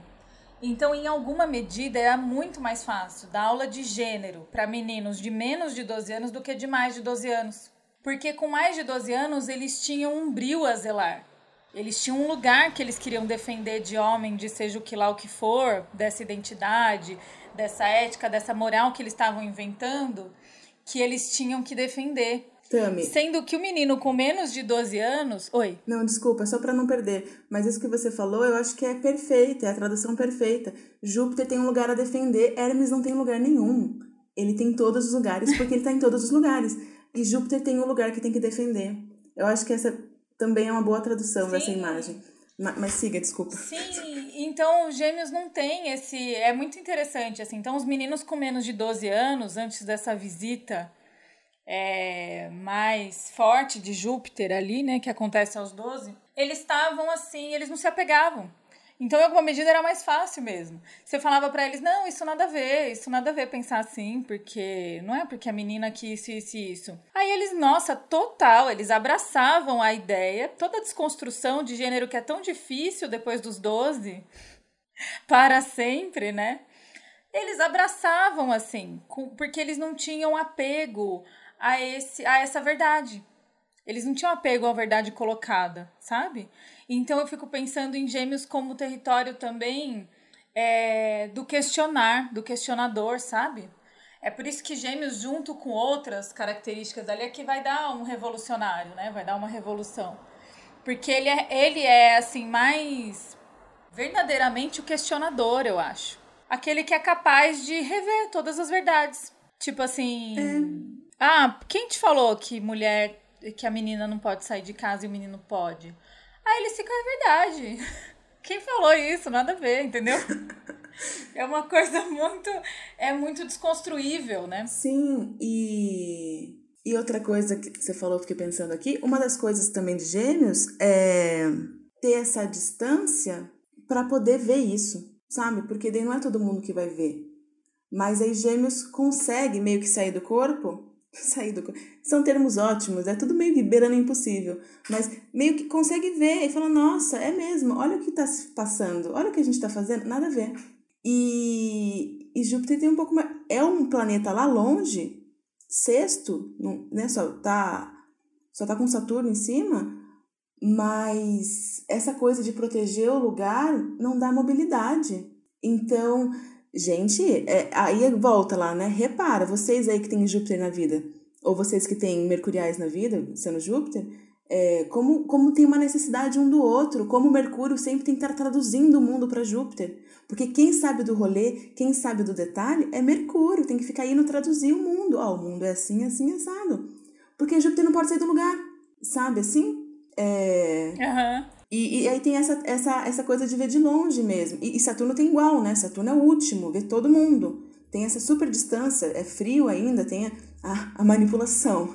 Então, em alguma medida, era muito mais fácil dar aula de gênero para meninos de menos de 12 anos do que de mais de 12 anos. Porque com mais de 12 anos, eles tinham um brilho a zelar. Eles tinham um lugar que eles queriam defender de homem, de seja o que lá o que for, dessa identidade, dessa ética, dessa moral que eles estavam inventando, que eles tinham que defender. Tami. Sendo que o menino com menos de 12 anos. Oi. Não, desculpa, só para não perder. Mas isso que você falou, eu acho que é perfeito, é a tradução perfeita. Júpiter tem um lugar a defender, Hermes não tem lugar nenhum. Ele tem todos os lugares, porque ele tá em todos os lugares. E Júpiter tem um lugar que tem que defender. Eu acho que essa também é uma boa tradução Sim. dessa imagem. Mas siga, desculpa. Sim, então gêmeos não tem esse. É muito interessante, assim. Então, os meninos com menos de 12 anos, antes dessa visita é, mais forte de Júpiter ali, né, que acontece aos 12, eles estavam assim, eles não se apegavam. Então, em alguma medida, era mais fácil mesmo. Você falava para eles, não, isso nada a ver, isso nada a ver pensar assim, porque não é porque a menina quis isso e isso. Aí eles, nossa, total, eles abraçavam a ideia, toda a desconstrução de gênero que é tão difícil depois dos 12, para sempre, né? Eles abraçavam assim, porque eles não tinham apego a, esse, a essa verdade. Eles não tinham apego à verdade colocada, sabe? Então eu fico pensando em gêmeos como território também é, do questionar, do questionador, sabe? É por isso que gêmeos, junto com outras características ali, é que vai dar um revolucionário, né? Vai dar uma revolução. Porque ele é, ele é assim, mais verdadeiramente o questionador, eu acho. Aquele que é capaz de rever todas as verdades. Tipo assim. É ah, quem te falou que mulher, que a menina não pode sair de casa e o menino pode? Ah, eles ficam, é verdade. Quem falou isso? Nada a ver, entendeu? É uma coisa muito. É muito desconstruível, né? Sim, e. E outra coisa que você falou, fiquei pensando aqui, uma das coisas também de gêmeos é ter essa distância para poder ver isso, sabe? Porque daí não é todo mundo que vai ver. Mas aí gêmeos consegue meio que sair do corpo sair do São termos ótimos, é tudo meio que beirando impossível. Mas meio que consegue ver e fala, nossa, é mesmo, olha o que está se passando, olha o que a gente está fazendo, nada a ver. E, e Júpiter tem um pouco mais. É um planeta lá longe, sexto, não, né? Só tá, só tá com Saturno em cima, mas essa coisa de proteger o lugar não dá mobilidade. Então, Gente, é, aí volta lá, né? Repara, vocês aí que têm Júpiter na vida, ou vocês que têm Mercuriais na vida, sendo Júpiter, é, como, como tem uma necessidade um do outro, como Mercúrio sempre tem que estar traduzindo o mundo para Júpiter. Porque quem sabe do rolê, quem sabe do detalhe, é Mercúrio, tem que ficar indo traduzir o mundo. Ó, oh, o mundo é assim, assim, assado. Porque Júpiter não pode sair do lugar, sabe assim? É... Uhum. E, e aí tem essa, essa, essa coisa de ver de longe mesmo. E, e Saturno tem igual, né? Saturno é o último, vê todo mundo. Tem essa super distância, é frio ainda, tem a, a, manipulação.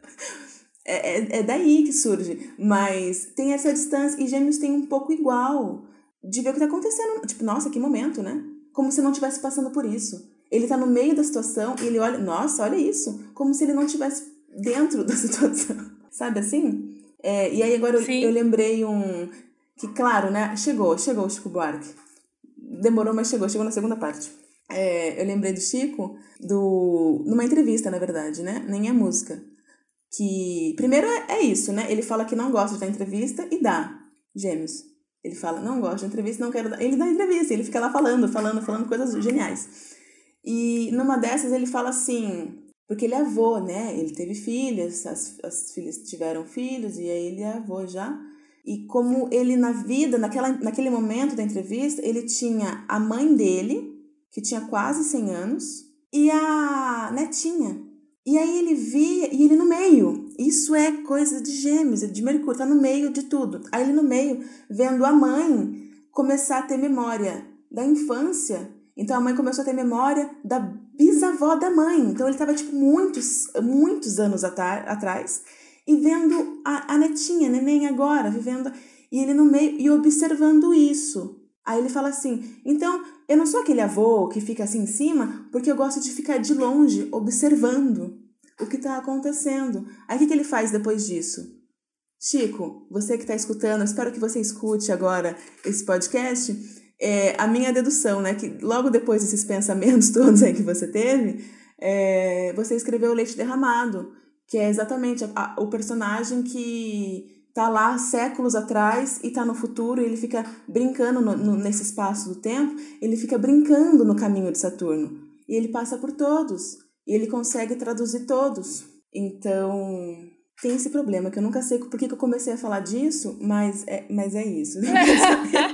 é, é, é daí que surge. Mas tem essa distância. E Gêmeos tem um pouco igual de ver o que tá acontecendo. Tipo, nossa, que momento, né? Como se não estivesse passando por isso. Ele tá no meio da situação e ele olha, nossa, olha isso. Como se ele não estivesse dentro da situação. Sabe assim? É, e aí agora eu, eu, lembrei um. Que, claro, né? Chegou, chegou o Chico Buarque. Demorou, mas chegou, chegou na segunda parte. É, eu lembrei do Chico do, numa entrevista, na verdade, né? Nem é música. Que. Primeiro é, é isso, né? Ele fala que não gosta de dar entrevista e dá. Gêmeos. Ele fala, não gosto de entrevista, não quero dar. Ele dá entrevista, ele fica lá falando, falando, falando coisas geniais. E numa dessas ele fala assim: porque ele é avô, né? Ele teve filhas, as, as filhas tiveram filhos, e aí ele é avô já. E como ele na vida, naquela, naquele momento da entrevista, ele tinha a mãe dele, que tinha quase 100 anos, e a netinha. E aí ele via, e ele no meio. Isso é coisa de gêmeos, de Mercúrio, tá no meio de tudo. Aí ele no meio, vendo a mãe começar a ter memória da infância. Então a mãe começou a ter memória da bisavó da mãe. Então ele estava, tipo, muitos, muitos anos atrás e vendo a, a netinha, a neném agora, vivendo. E ele no meio e observando isso. Aí ele fala assim: então eu não sou aquele avô que fica assim em cima, porque eu gosto de ficar de longe, observando o que está acontecendo. Aí o que, que ele faz depois disso? Chico, você que está escutando, espero que você escute agora esse podcast é, a minha dedução, né, que logo depois desses pensamentos todos aí que você teve, é, você escreveu o Leite Derramado, que é exatamente a, a, o personagem que tá lá séculos atrás e tá no futuro, e ele fica brincando no, no, nesse espaço do tempo, ele fica brincando no caminho de Saturno. E ele passa por todos, e ele consegue traduzir todos. Então, tem esse problema, que eu nunca sei por que, que eu comecei a falar disso, mas é, mas é isso.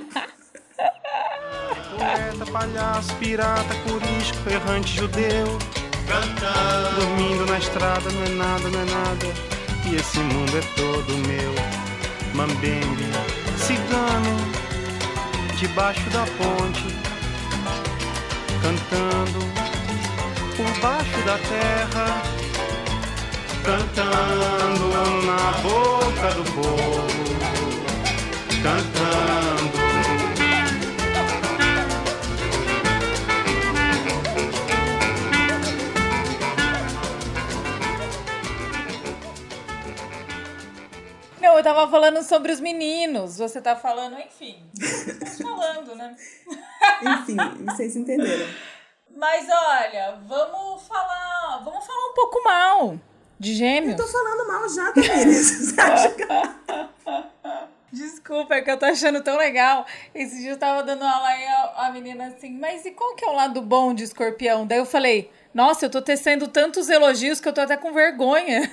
palhaço, pirata, corisco, errante judeu. Cantando. Dormindo na estrada, não é nada, não é nada. E esse mundo é todo meu. Mambembe, cigano, debaixo da ponte. Cantando por baixo da terra. Cantando na boca do povo. Cantando eu tava falando sobre os meninos. Você tá falando, enfim. Estamos falando, né? enfim, vocês entenderam. Mas olha, vamos falar. Vamos falar um pouco mal de gêmeos. Eu tô falando mal já, Tamires. Desculpa, é que eu tô achando tão legal. Esse dia eu tava dando aula e a, a menina assim, mas e qual que é o lado bom de escorpião? Daí eu falei, nossa, eu tô tecendo tantos elogios que eu tô até com vergonha.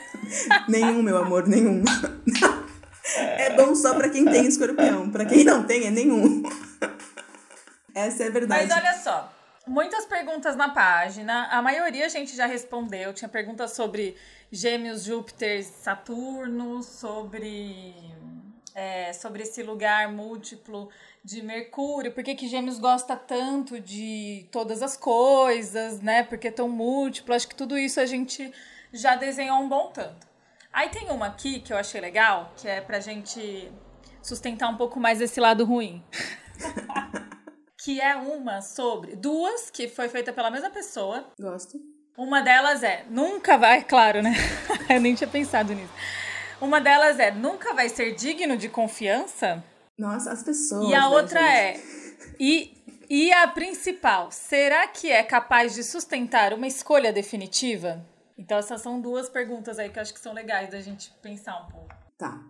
nenhum, meu amor, nenhum. É bom só para quem tem escorpião. Para quem não tem, é nenhum. Essa é a verdade. Mas olha só. Muitas perguntas na página. A maioria a gente já respondeu. Tinha perguntas sobre Gêmeos, Júpiter, Saturno, sobre, é, sobre esse lugar múltiplo de Mercúrio. Por que, que Gêmeos gosta tanto de todas as coisas, né? Porque é tão múltiplo. Acho que tudo isso a gente já desenhou um bom tanto. Aí tem uma aqui que eu achei legal, que é pra gente sustentar um pouco mais esse lado ruim. que é uma sobre duas que foi feita pela mesma pessoa. Gosto. Uma delas é nunca vai, claro, né? eu nem tinha pensado nisso. Uma delas é nunca vai ser digno de confiança. Nossa, as pessoas. E a né, outra gente? é e e a principal, será que é capaz de sustentar uma escolha definitiva? Então, essas são duas perguntas aí que eu acho que são legais da gente pensar um pouco. Tá.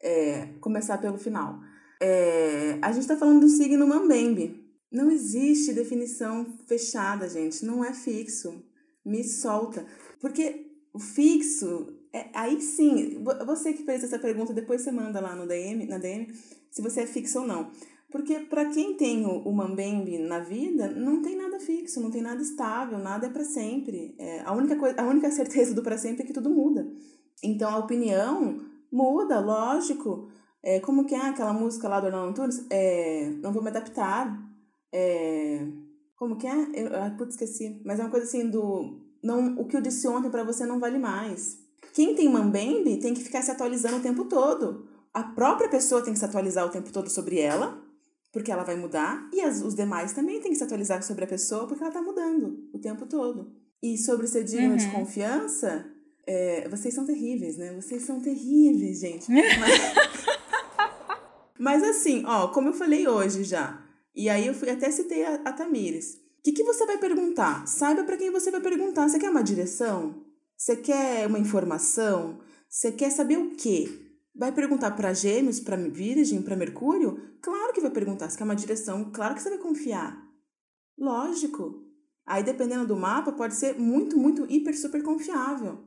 É, começar pelo final. É, a gente está falando do signo Mambembe. Não existe definição fechada, gente. Não é fixo. Me solta. Porque o fixo, é, aí sim, você que fez essa pergunta, depois você manda lá no DM, na DM, se você é fixo ou não. Porque para quem tem o, o mambembe na vida, não tem nada fixo, não tem nada estável, nada é para sempre. É, a, única coisa, a única certeza do para sempre é que tudo muda. Então a opinião muda, lógico, É, como que é aquela música lá do Arnaldo Antunes? É, não vou me adaptar. É, como que é? Eu, ah, putz, esqueci. Mas é uma coisa assim do... Não, o que eu disse ontem para você não vale mais. Quem tem mambembe tem que ficar se atualizando o tempo todo. A própria pessoa tem que se atualizar o tempo todo sobre ela, porque ela vai mudar, e as, os demais também têm que se atualizar sobre a pessoa, porque ela tá mudando o tempo todo. E sobre ser digno uhum. de confiança, é, vocês são terríveis, né? Vocês são terríveis, gente. Mas... Mas assim, ó, como eu falei hoje já, e aí eu fui até citei a, a Tamires. O que, que você vai perguntar? Saiba para quem você vai perguntar. Você quer uma direção? Você quer uma informação? Você quer saber o quê? Vai perguntar para Gêmeos, para Virgem, para Mercúrio? Claro que vai perguntar. Se quer uma direção, claro que você vai confiar. Lógico. Aí, dependendo do mapa, pode ser muito, muito, hiper, super confiável.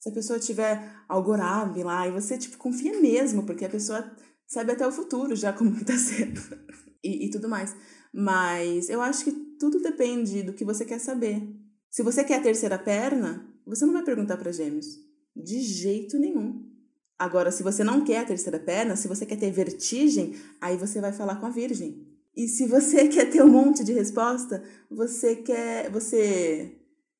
Se a pessoa tiver algorabe lá e você, tipo, confia mesmo, porque a pessoa sabe até o futuro já como está sendo e, e tudo mais. Mas eu acho que tudo depende do que você quer saber. Se você quer a terceira perna, você não vai perguntar para gêmeos. De jeito nenhum. Agora, se você não quer a terceira perna, se você quer ter vertigem, aí você vai falar com a virgem. E se você quer ter um monte de resposta, você quer, você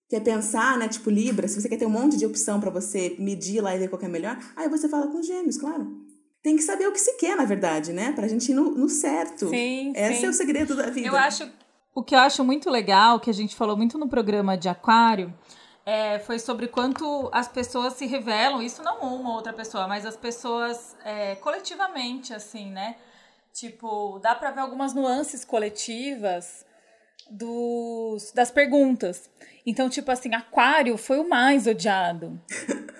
quer pensar, né, tipo Libra, se você quer ter um monte de opção para você medir lá e ver qual é melhor, aí você fala com gêmeos, claro tem que saber o que se quer, na verdade, né? Pra gente ir no, no certo. Sim. Esse sim. é o segredo da vida. Eu acho. O que eu acho muito legal, que a gente falou muito no programa de Aquário, é, foi sobre quanto as pessoas se revelam, isso não uma ou outra pessoa, mas as pessoas é, coletivamente, assim, né? Tipo, dá pra ver algumas nuances coletivas dos, das perguntas. Então, tipo assim, Aquário foi o mais odiado.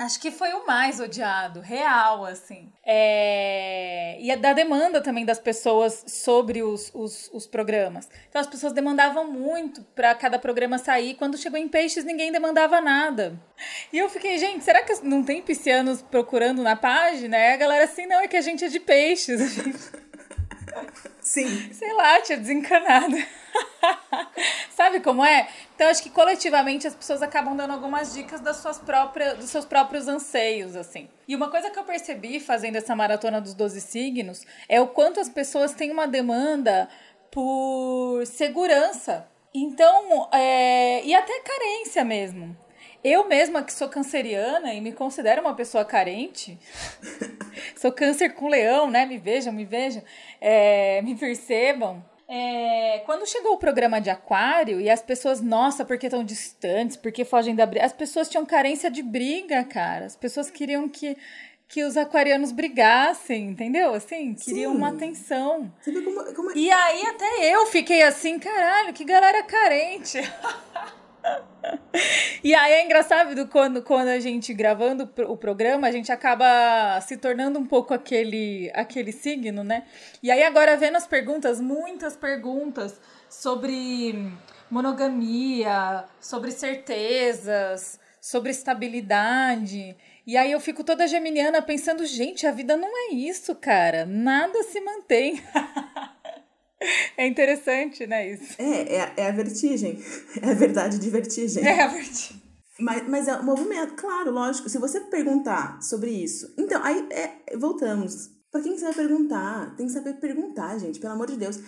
Acho que foi o mais odiado, real, assim. É... E da demanda também das pessoas sobre os, os, os programas. Então as pessoas demandavam muito para cada programa sair. Quando chegou em Peixes, ninguém demandava nada. E eu fiquei, gente, será que não tem piscianos procurando na página? E a galera assim, não, é que a gente é de peixes. Sim. Sei lá, tinha desencanado. Sabe como é? Então acho que coletivamente as pessoas acabam dando algumas dicas das suas próprias, dos seus próprios anseios, assim. E uma coisa que eu percebi fazendo essa maratona dos 12 signos é o quanto as pessoas têm uma demanda por segurança. Então, é, e até carência mesmo. Eu mesma que sou canceriana e me considero uma pessoa carente, sou câncer com leão, né? Me vejam, me vejam, é, me percebam. É, quando chegou o programa de aquário e as pessoas, nossa, porque estão distantes, porque fogem da briga. As pessoas tinham carência de briga, cara. As pessoas queriam que, que os aquarianos brigassem, entendeu? Assim, queriam Sim. uma atenção. Como, como... É e aí até eu fiquei assim, caralho, que galera carente. e aí é engraçado quando, quando a gente gravando o programa, a gente acaba se tornando um pouco aquele, aquele signo, né? E aí agora vendo as perguntas, muitas perguntas sobre monogamia, sobre certezas, sobre estabilidade. E aí eu fico toda geminiana pensando, gente, a vida não é isso, cara. Nada se mantém. É interessante, né, isso? É, é, é a vertigem. É a verdade de vertigem. É a vertigem. Mas, mas é um movimento, claro, lógico. Se você perguntar sobre isso. Então, aí é, voltamos. Para quem você vai perguntar? Tem que saber perguntar, gente, pelo amor de Deus.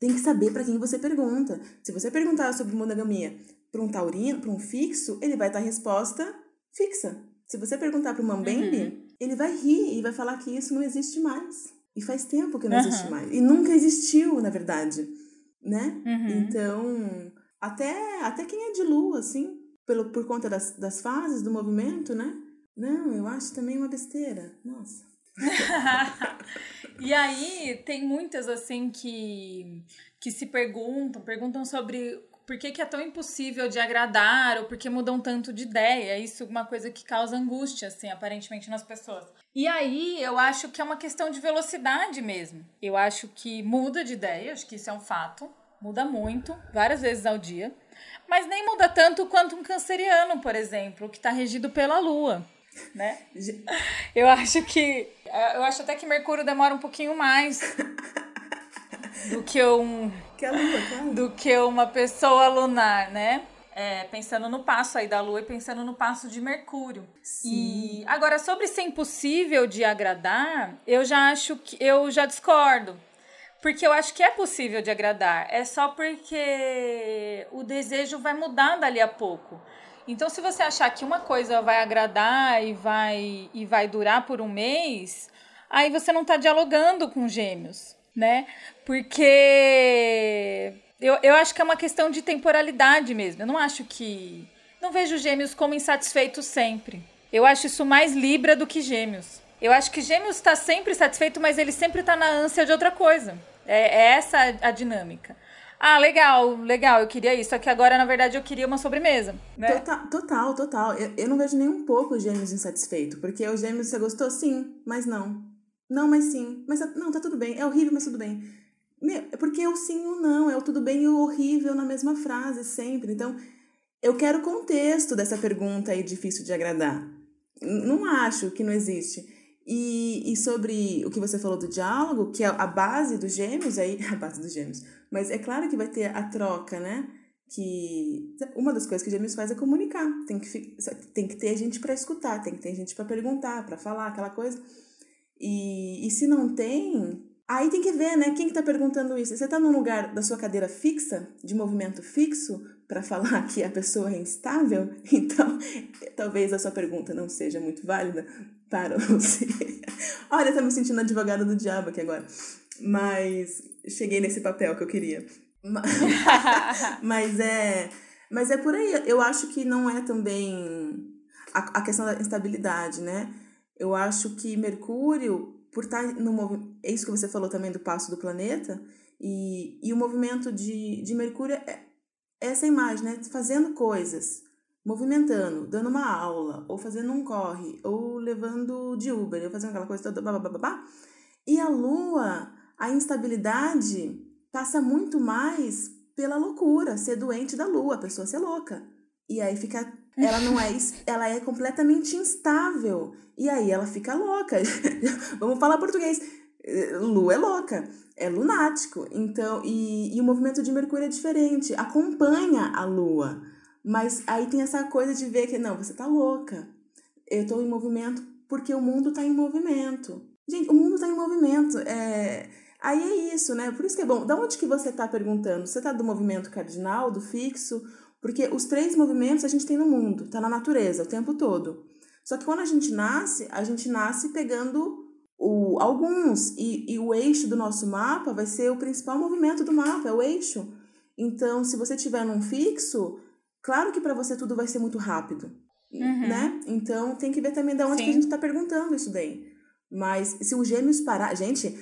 Tem que saber para quem você pergunta. Se você perguntar sobre monogamia para um taurino, para um fixo, ele vai dar resposta fixa. Se você perguntar para um mambembe, uhum. ele vai rir e vai falar que isso não existe mais. E faz tempo que não uhum. existe mais. E nunca existiu, na verdade. Né? Uhum. Então, até, até quem é de lua, assim, pelo, por conta das, das fases do movimento, né? Não, eu acho também uma besteira. Nossa. e aí, tem muitas, assim, que, que se perguntam, perguntam sobre por que, que, é tão impossível de agradar ou por que mudam tanto de ideia. Isso é uma coisa que causa angústia, assim, aparentemente nas pessoas. E aí eu acho que é uma questão de velocidade mesmo. Eu acho que muda de ideia, acho que isso é um fato. Muda muito, várias vezes ao dia. Mas nem muda tanto quanto um canceriano, por exemplo, que está regido pela Lua. Né? Eu acho que. Eu acho até que Mercúrio demora um pouquinho mais do que um que a lua, lua. do que uma pessoa lunar, né? É, pensando no passo aí da Lua e pensando no passo de Mercúrio. Sim. E agora sobre ser impossível de agradar, eu já acho que eu já discordo. Porque eu acho que é possível de agradar. É só porque o desejo vai mudar dali a pouco. Então, se você achar que uma coisa vai agradar e vai, e vai durar por um mês, aí você não está dialogando com gêmeos, né? Porque eu, eu acho que é uma questão de temporalidade mesmo. Eu não acho que. Não vejo gêmeos como insatisfeitos sempre. Eu acho isso mais Libra do que gêmeos. Eu acho que gêmeos está sempre satisfeito, mas ele sempre está na ânsia de outra coisa. É, é essa a dinâmica. Ah, legal, legal, eu queria isso. Só que agora, na verdade, eu queria uma sobremesa. Né? Total, total, total. Eu, eu não vejo nem um pouco gêmeos insatisfeito. Porque o gêmeos você gostou? Sim, mas não. Não, mas sim. Mas não, tá tudo bem. É horrível, mas tudo bem. É porque é o sim e o não, é o tudo bem e o horrível na mesma frase, sempre. Então, eu quero contexto dessa pergunta aí difícil de agradar. Não acho que não existe. E, e sobre o que você falou do diálogo, que é a base dos gêmeos, aí, a base dos gêmeos. Mas é claro que vai ter a troca, né? Que uma das coisas que gêmeos faz é comunicar. Tem que, tem que ter gente para escutar, tem que ter gente para perguntar, para falar, aquela coisa. E, e se não tem, aí tem que ver, né? Quem que tá perguntando isso? Você tá num lugar da sua cadeira fixa, de movimento fixo, para falar que a pessoa é instável? Então, talvez a sua pergunta não seja muito válida, para você. Olha, eu tô me sentindo advogada do diabo aqui agora. Mas cheguei nesse papel que eu queria. mas é, mas é por aí. Eu acho que não é também a, a questão da instabilidade, né? Eu acho que Mercúrio, por estar no movimento. É isso que você falou também do passo do planeta. E, e o movimento de, de Mercúrio é essa imagem, né? Fazendo coisas movimentando, dando uma aula, ou fazendo um corre, ou levando de Uber, ou fazendo aquela coisa toda, babá. E a lua, a instabilidade passa muito mais pela loucura, ser doente da lua, a pessoa ser louca. E aí fica ela não é ela é completamente instável. E aí ela fica louca. Vamos falar português. Lua é louca, é lunático. Então, e, e o movimento de Mercúrio é diferente, acompanha a lua. Mas aí tem essa coisa de ver que, não, você tá louca. Eu tô em movimento porque o mundo tá em movimento. Gente, o mundo tá em movimento. É... Aí é isso, né? Por isso que é bom. Da onde que você tá perguntando? Você tá do movimento cardinal, do fixo? Porque os três movimentos a gente tem no mundo, tá na natureza o tempo todo. Só que quando a gente nasce, a gente nasce pegando o, alguns. E, e o eixo do nosso mapa vai ser o principal movimento do mapa, é o eixo. Então, se você tiver num fixo, Claro que para você tudo vai ser muito rápido, uhum. né? Então tem que ver também de onde que a gente está perguntando isso daí. Mas se os gêmeos parar. Gente,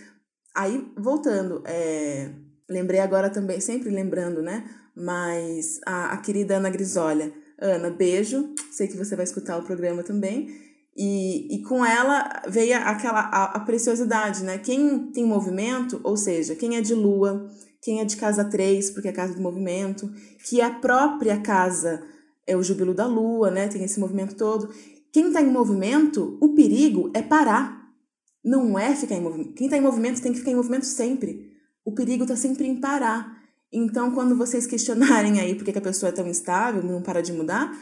aí voltando, é... lembrei agora também, sempre lembrando, né? Mas a, a querida Ana Grisolha. Ana, beijo. Sei que você vai escutar o programa também. E, e com ela veio aquela a, a, preciosidade, né? Quem tem movimento, ou seja, quem é de lua, quem é de casa 3, porque é casa do movimento, que a própria casa é o júbilo da lua, né? Tem esse movimento todo. Quem está em movimento, o perigo é parar. Não é ficar em movimento. Quem está em movimento tem que ficar em movimento sempre. O perigo está sempre em parar. Então, quando vocês questionarem aí por que a pessoa é tão instável, não para de mudar,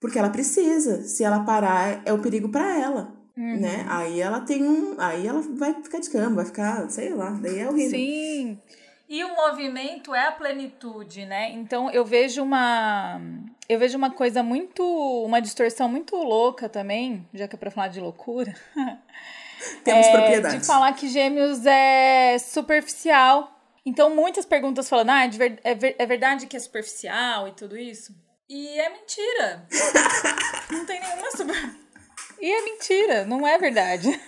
porque ela precisa. Se ela parar, é o perigo para ela. Uhum. Né? Aí ela tem um. Aí ela vai ficar de cama, vai ficar, sei lá, daí é horrível. Sim. E o movimento é a plenitude, né? Então eu vejo uma eu vejo uma coisa muito uma distorção muito louca também, já que é para falar de loucura. Temos é, propriedade. De falar que Gêmeos é superficial. Então muitas perguntas falando, ah, é, é, é verdade que é superficial e tudo isso. E é mentira. não tem nenhuma super. E é mentira, não é verdade.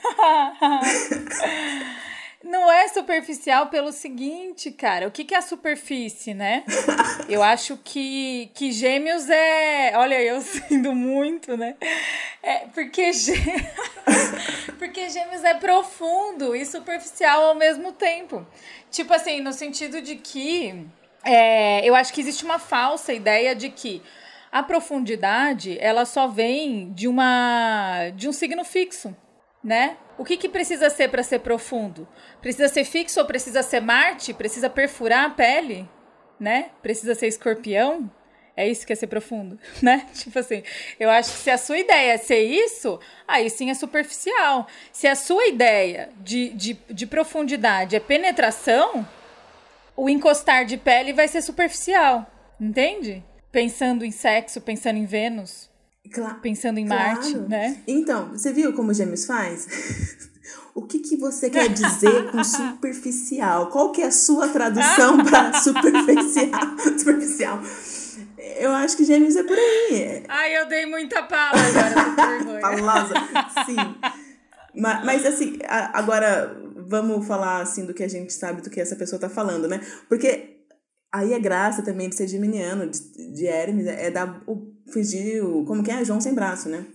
Não é superficial pelo seguinte, cara. O que, que é a superfície, né? Eu acho que, que gêmeos é. Olha, eu sendo muito, né? É porque, gê... porque gêmeos é profundo e superficial ao mesmo tempo. Tipo assim, no sentido de que. É, eu acho que existe uma falsa ideia de que a profundidade ela só vem de uma de um signo fixo, né? O que, que precisa ser para ser profundo? Precisa ser fixo ou precisa ser Marte? Precisa perfurar a pele? Né? Precisa ser escorpião? É isso que é ser profundo, né? Tipo assim, eu acho que se a sua ideia é ser isso, aí sim é superficial. Se a sua ideia de, de, de profundidade é penetração, o encostar de pele vai ser superficial, entende? Pensando em sexo, pensando em Vênus, Cla- pensando em claro. Marte, né? Então, você viu como o Gêmeos faz? o que, que você quer dizer com superficial? Qual que é a sua tradução para superficial? superficial. Eu acho que Gêmeos é por aí. Ai, eu dei muita pala agora. Falosa, sim. Mas, mas assim, agora vamos falar assim do que a gente sabe do que essa pessoa tá falando, né? Porque aí a graça também de ser geminiano, de, de Hermes, é dar o fingir o. Como que é? João sem braço, né?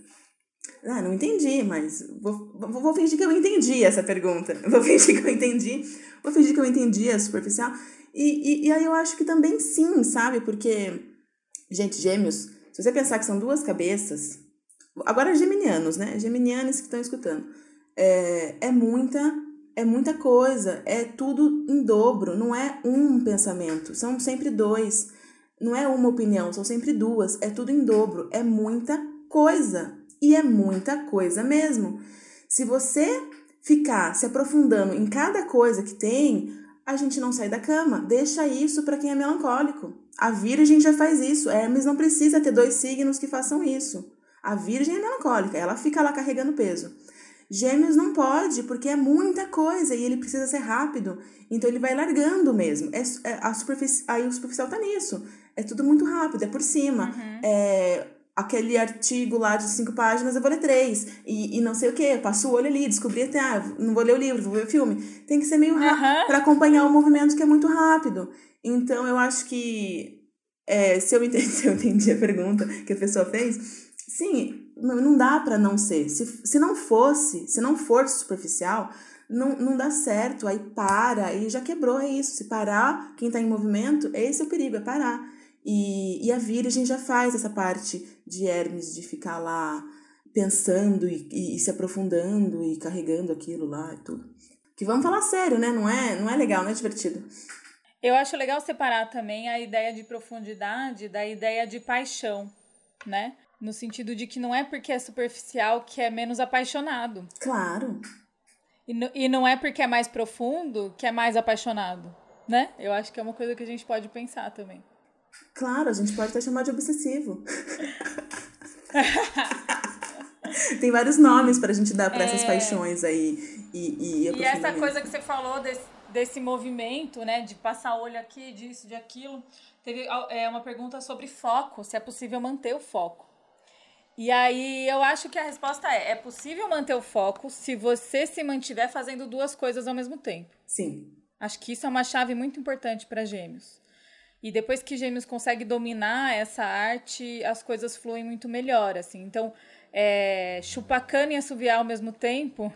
Ah, não entendi, mas vou, vou, vou fingir que eu entendi essa pergunta. Vou fingir que eu entendi. Vou fingir que eu entendi a superficial. E, e, e aí eu acho que também sim, sabe? Porque, gente, gêmeos, se você pensar que são duas cabeças, Agora, geminianos, né? Geminianos que estão escutando. É, é muita é muita coisa, é tudo em dobro, não é um pensamento, são sempre dois. Não é uma opinião, são sempre duas, é tudo em dobro, é muita coisa. E é muita coisa mesmo. Se você ficar se aprofundando em cada coisa que tem, a gente não sai da cama. Deixa isso para quem é melancólico. A Virgem já faz isso. Hermes não precisa ter dois signos que façam isso. A Virgem é melancólica, ela fica lá carregando peso. Gêmeos não pode, porque é muita coisa e ele precisa ser rápido. Então ele vai largando mesmo. É, é, a superfici aí o superficial tá nisso. É tudo muito rápido, é por cima. É, aquele artigo lá de cinco páginas, eu vou ler três. E, e não sei o que, passo o olho ali, descobri até, ah, não vou ler o livro, vou ver o filme. Tem que ser meio rápido Aham. para acompanhar o movimento que é muito rápido. Então eu acho que é, se, eu entendi, se eu entendi a pergunta que a pessoa fez, sim, não, não dá para não ser. Se, se não fosse, se não for superficial, não, não dá certo. Aí para, aí já quebrou, é isso. Se parar, quem tá em movimento, esse é o perigo, é parar. E, e a Virgem já faz essa parte de Hermes, de ficar lá pensando e, e, e se aprofundando e carregando aquilo lá e tudo. Que vamos falar sério, né? Não é, não é legal, não é divertido. Eu acho legal separar também a ideia de profundidade da ideia de paixão, né? No sentido de que não é porque é superficial que é menos apaixonado. Claro. E, no- e não é porque é mais profundo que é mais apaixonado, né? Eu acho que é uma coisa que a gente pode pensar também. Claro, a gente pode até chamar de obsessivo. Tem vários nomes pra gente dar pra essas paixões aí. E, e, E essa coisa que você falou desse, desse movimento, né? De passar olho aqui, disso, de aquilo. Teve é, uma pergunta sobre foco, se é possível manter o foco. E aí eu acho que a resposta é: é possível manter o foco se você se mantiver fazendo duas coisas ao mesmo tempo. Sim. Acho que isso é uma chave muito importante para Gêmeos. E depois que Gêmeos consegue dominar essa arte, as coisas fluem muito melhor, assim. Então, é, chupar cana e assoviar ao mesmo tempo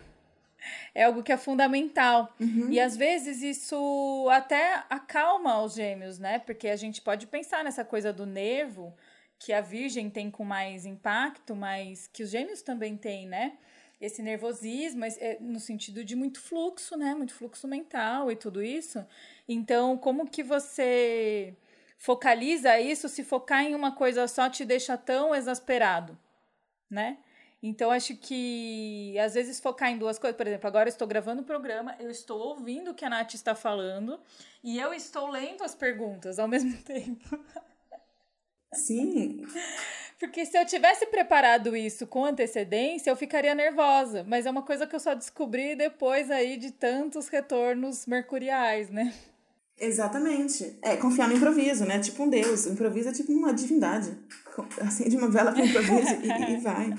é algo que é fundamental. E às vezes isso até acalma os gêmeos, né? Porque a gente pode pensar nessa coisa do nervo que a virgem tem com mais impacto, mas que os gêmeos também têm, né? Esse nervosismo, é no sentido de muito fluxo, né? Muito fluxo mental e tudo isso. Então, como que você focaliza isso? Se focar em uma coisa só te deixa tão exasperado, né? Então, acho que às vezes focar em duas coisas. Por exemplo, agora eu estou gravando o programa, eu estou ouvindo o que a Nath está falando e eu estou lendo as perguntas ao mesmo tempo. Sim. Porque se eu tivesse preparado isso com antecedência, eu ficaria nervosa. Mas é uma coisa que eu só descobri depois aí de tantos retornos mercuriais, né? Exatamente. É confiar no improviso, né? Tipo um deus. O improviso é tipo uma divindade. Acende uma vela com improviso e, e vai.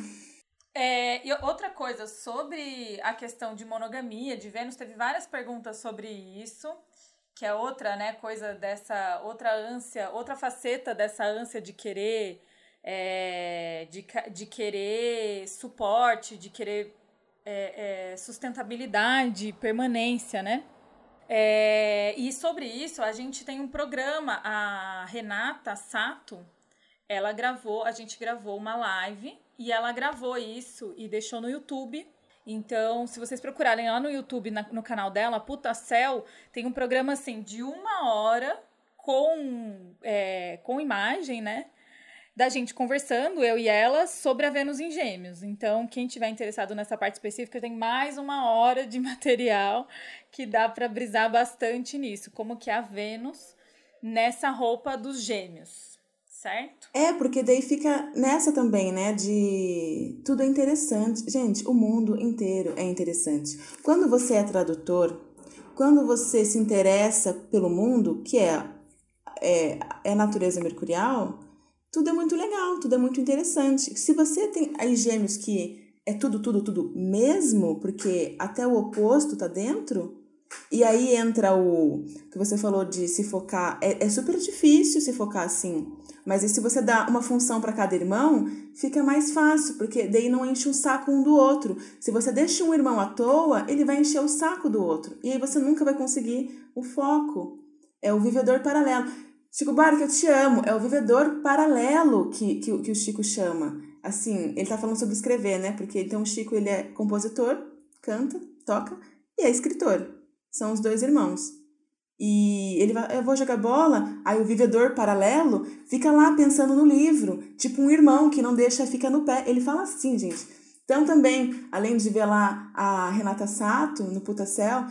É, e outra coisa sobre a questão de monogamia de Vênus, teve várias perguntas sobre isso, que é outra, né, coisa dessa outra ânsia, outra faceta dessa ânsia de querer, é, de, de querer suporte, de querer é, é, sustentabilidade, permanência, né? É, e sobre isso, a gente tem um programa, a Renata Sato, ela gravou, a gente gravou uma live e ela gravou isso e deixou no YouTube. Então, se vocês procurarem lá no YouTube, na- no canal dela, Puta Céu, tem um programa assim de uma hora com, é, com imagem, né? da gente conversando, eu e ela, sobre a Vênus em Gêmeos. Então, quem tiver interessado nessa parte específica, tem mais uma hora de material que dá para brisar bastante nisso, como que é a Vênus nessa roupa dos Gêmeos, certo? É, porque daí fica nessa também, né, de tudo é interessante. Gente, o mundo inteiro é interessante. Quando você é tradutor, quando você se interessa pelo mundo, que é, é, é natureza mercurial, tudo é muito legal, tudo é muito interessante. Se você tem aí gêmeos que é tudo, tudo, tudo mesmo, porque até o oposto tá dentro, e aí entra o que você falou de se focar. É, é super difícil se focar assim. Mas e se você dá uma função para cada irmão, fica mais fácil, porque daí não enche o saco um do outro. Se você deixa um irmão à toa, ele vai encher o saco do outro. E aí você nunca vai conseguir o foco. É o vivedor paralelo. Chico Buarque, eu te amo. É o vivedor paralelo que, que, que o Chico chama. Assim, ele tá falando sobre escrever, né? Porque então o Chico ele é compositor, canta, toca e é escritor. São os dois irmãos. E ele vai, eu vou jogar bola, aí o vivedor paralelo fica lá pensando no livro, tipo um irmão que não deixa, fica no pé. Ele fala assim, gente. Então também, além de ver lá a Renata Sato no Putacel,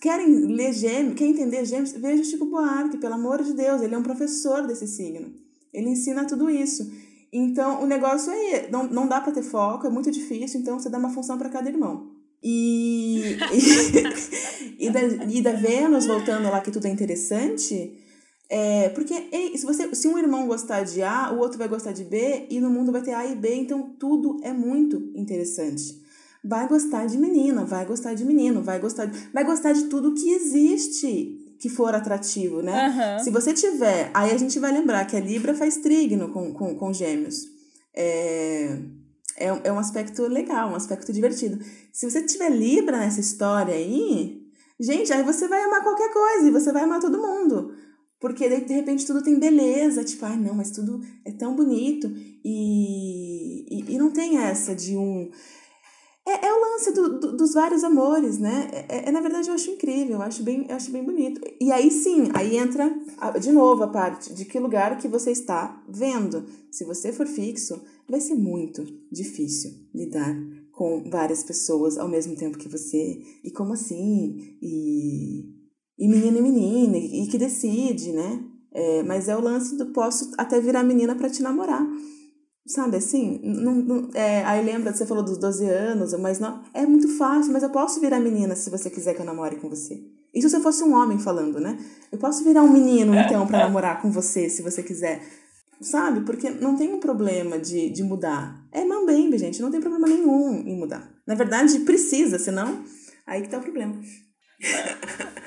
querem ler gêmeos, querem entender gêmeos, veja o Chico Buarque, pelo amor de Deus, ele é um professor desse signo. Ele ensina tudo isso. Então, o negócio é, não, não dá para ter foco, é muito difícil, então você dá uma função para cada irmão. E, e, e, da, e da Vênus, voltando lá que tudo é interessante, é, porque ei, se, você, se um irmão gostar de A, o outro vai gostar de B, e no mundo vai ter A e B, então tudo é muito interessante. Vai gostar de menina, vai gostar de menino, vai gostar de, vai gostar de tudo que existe que for atrativo, né? Uhum. Se você tiver, aí a gente vai lembrar que a Libra faz trígono com, com, com gêmeos. É, é, é um aspecto legal, um aspecto divertido. Se você tiver Libra nessa história aí, gente, aí você vai amar qualquer coisa e você vai amar todo mundo. Porque de, de repente tudo tem beleza, tipo, ai não, mas tudo é tão bonito. E, e, e não tem essa de um. É, é o lance do, do, dos vários amores, né? É, é, na verdade, eu acho incrível, eu acho, bem, eu acho bem bonito. E aí sim, aí entra de novo a parte de que lugar que você está vendo. Se você for fixo, vai ser muito difícil lidar com várias pessoas ao mesmo tempo que você. E como assim? E, e menino e menina, e, e que decide, né? É, mas é o lance do posso até virar menina para te namorar. Sabe assim? Não, não, é, aí lembra, você falou dos 12 anos, mas não. É muito fácil, mas eu posso virar menina se você quiser que eu namore com você. Isso se eu fosse um homem falando, né? Eu posso virar um menino, então, para namorar com você, se você quiser. Sabe? Porque não tem um problema de, de mudar. É mambembe, gente. Não tem problema nenhum em mudar. Na verdade, precisa, senão. Aí que tá o problema.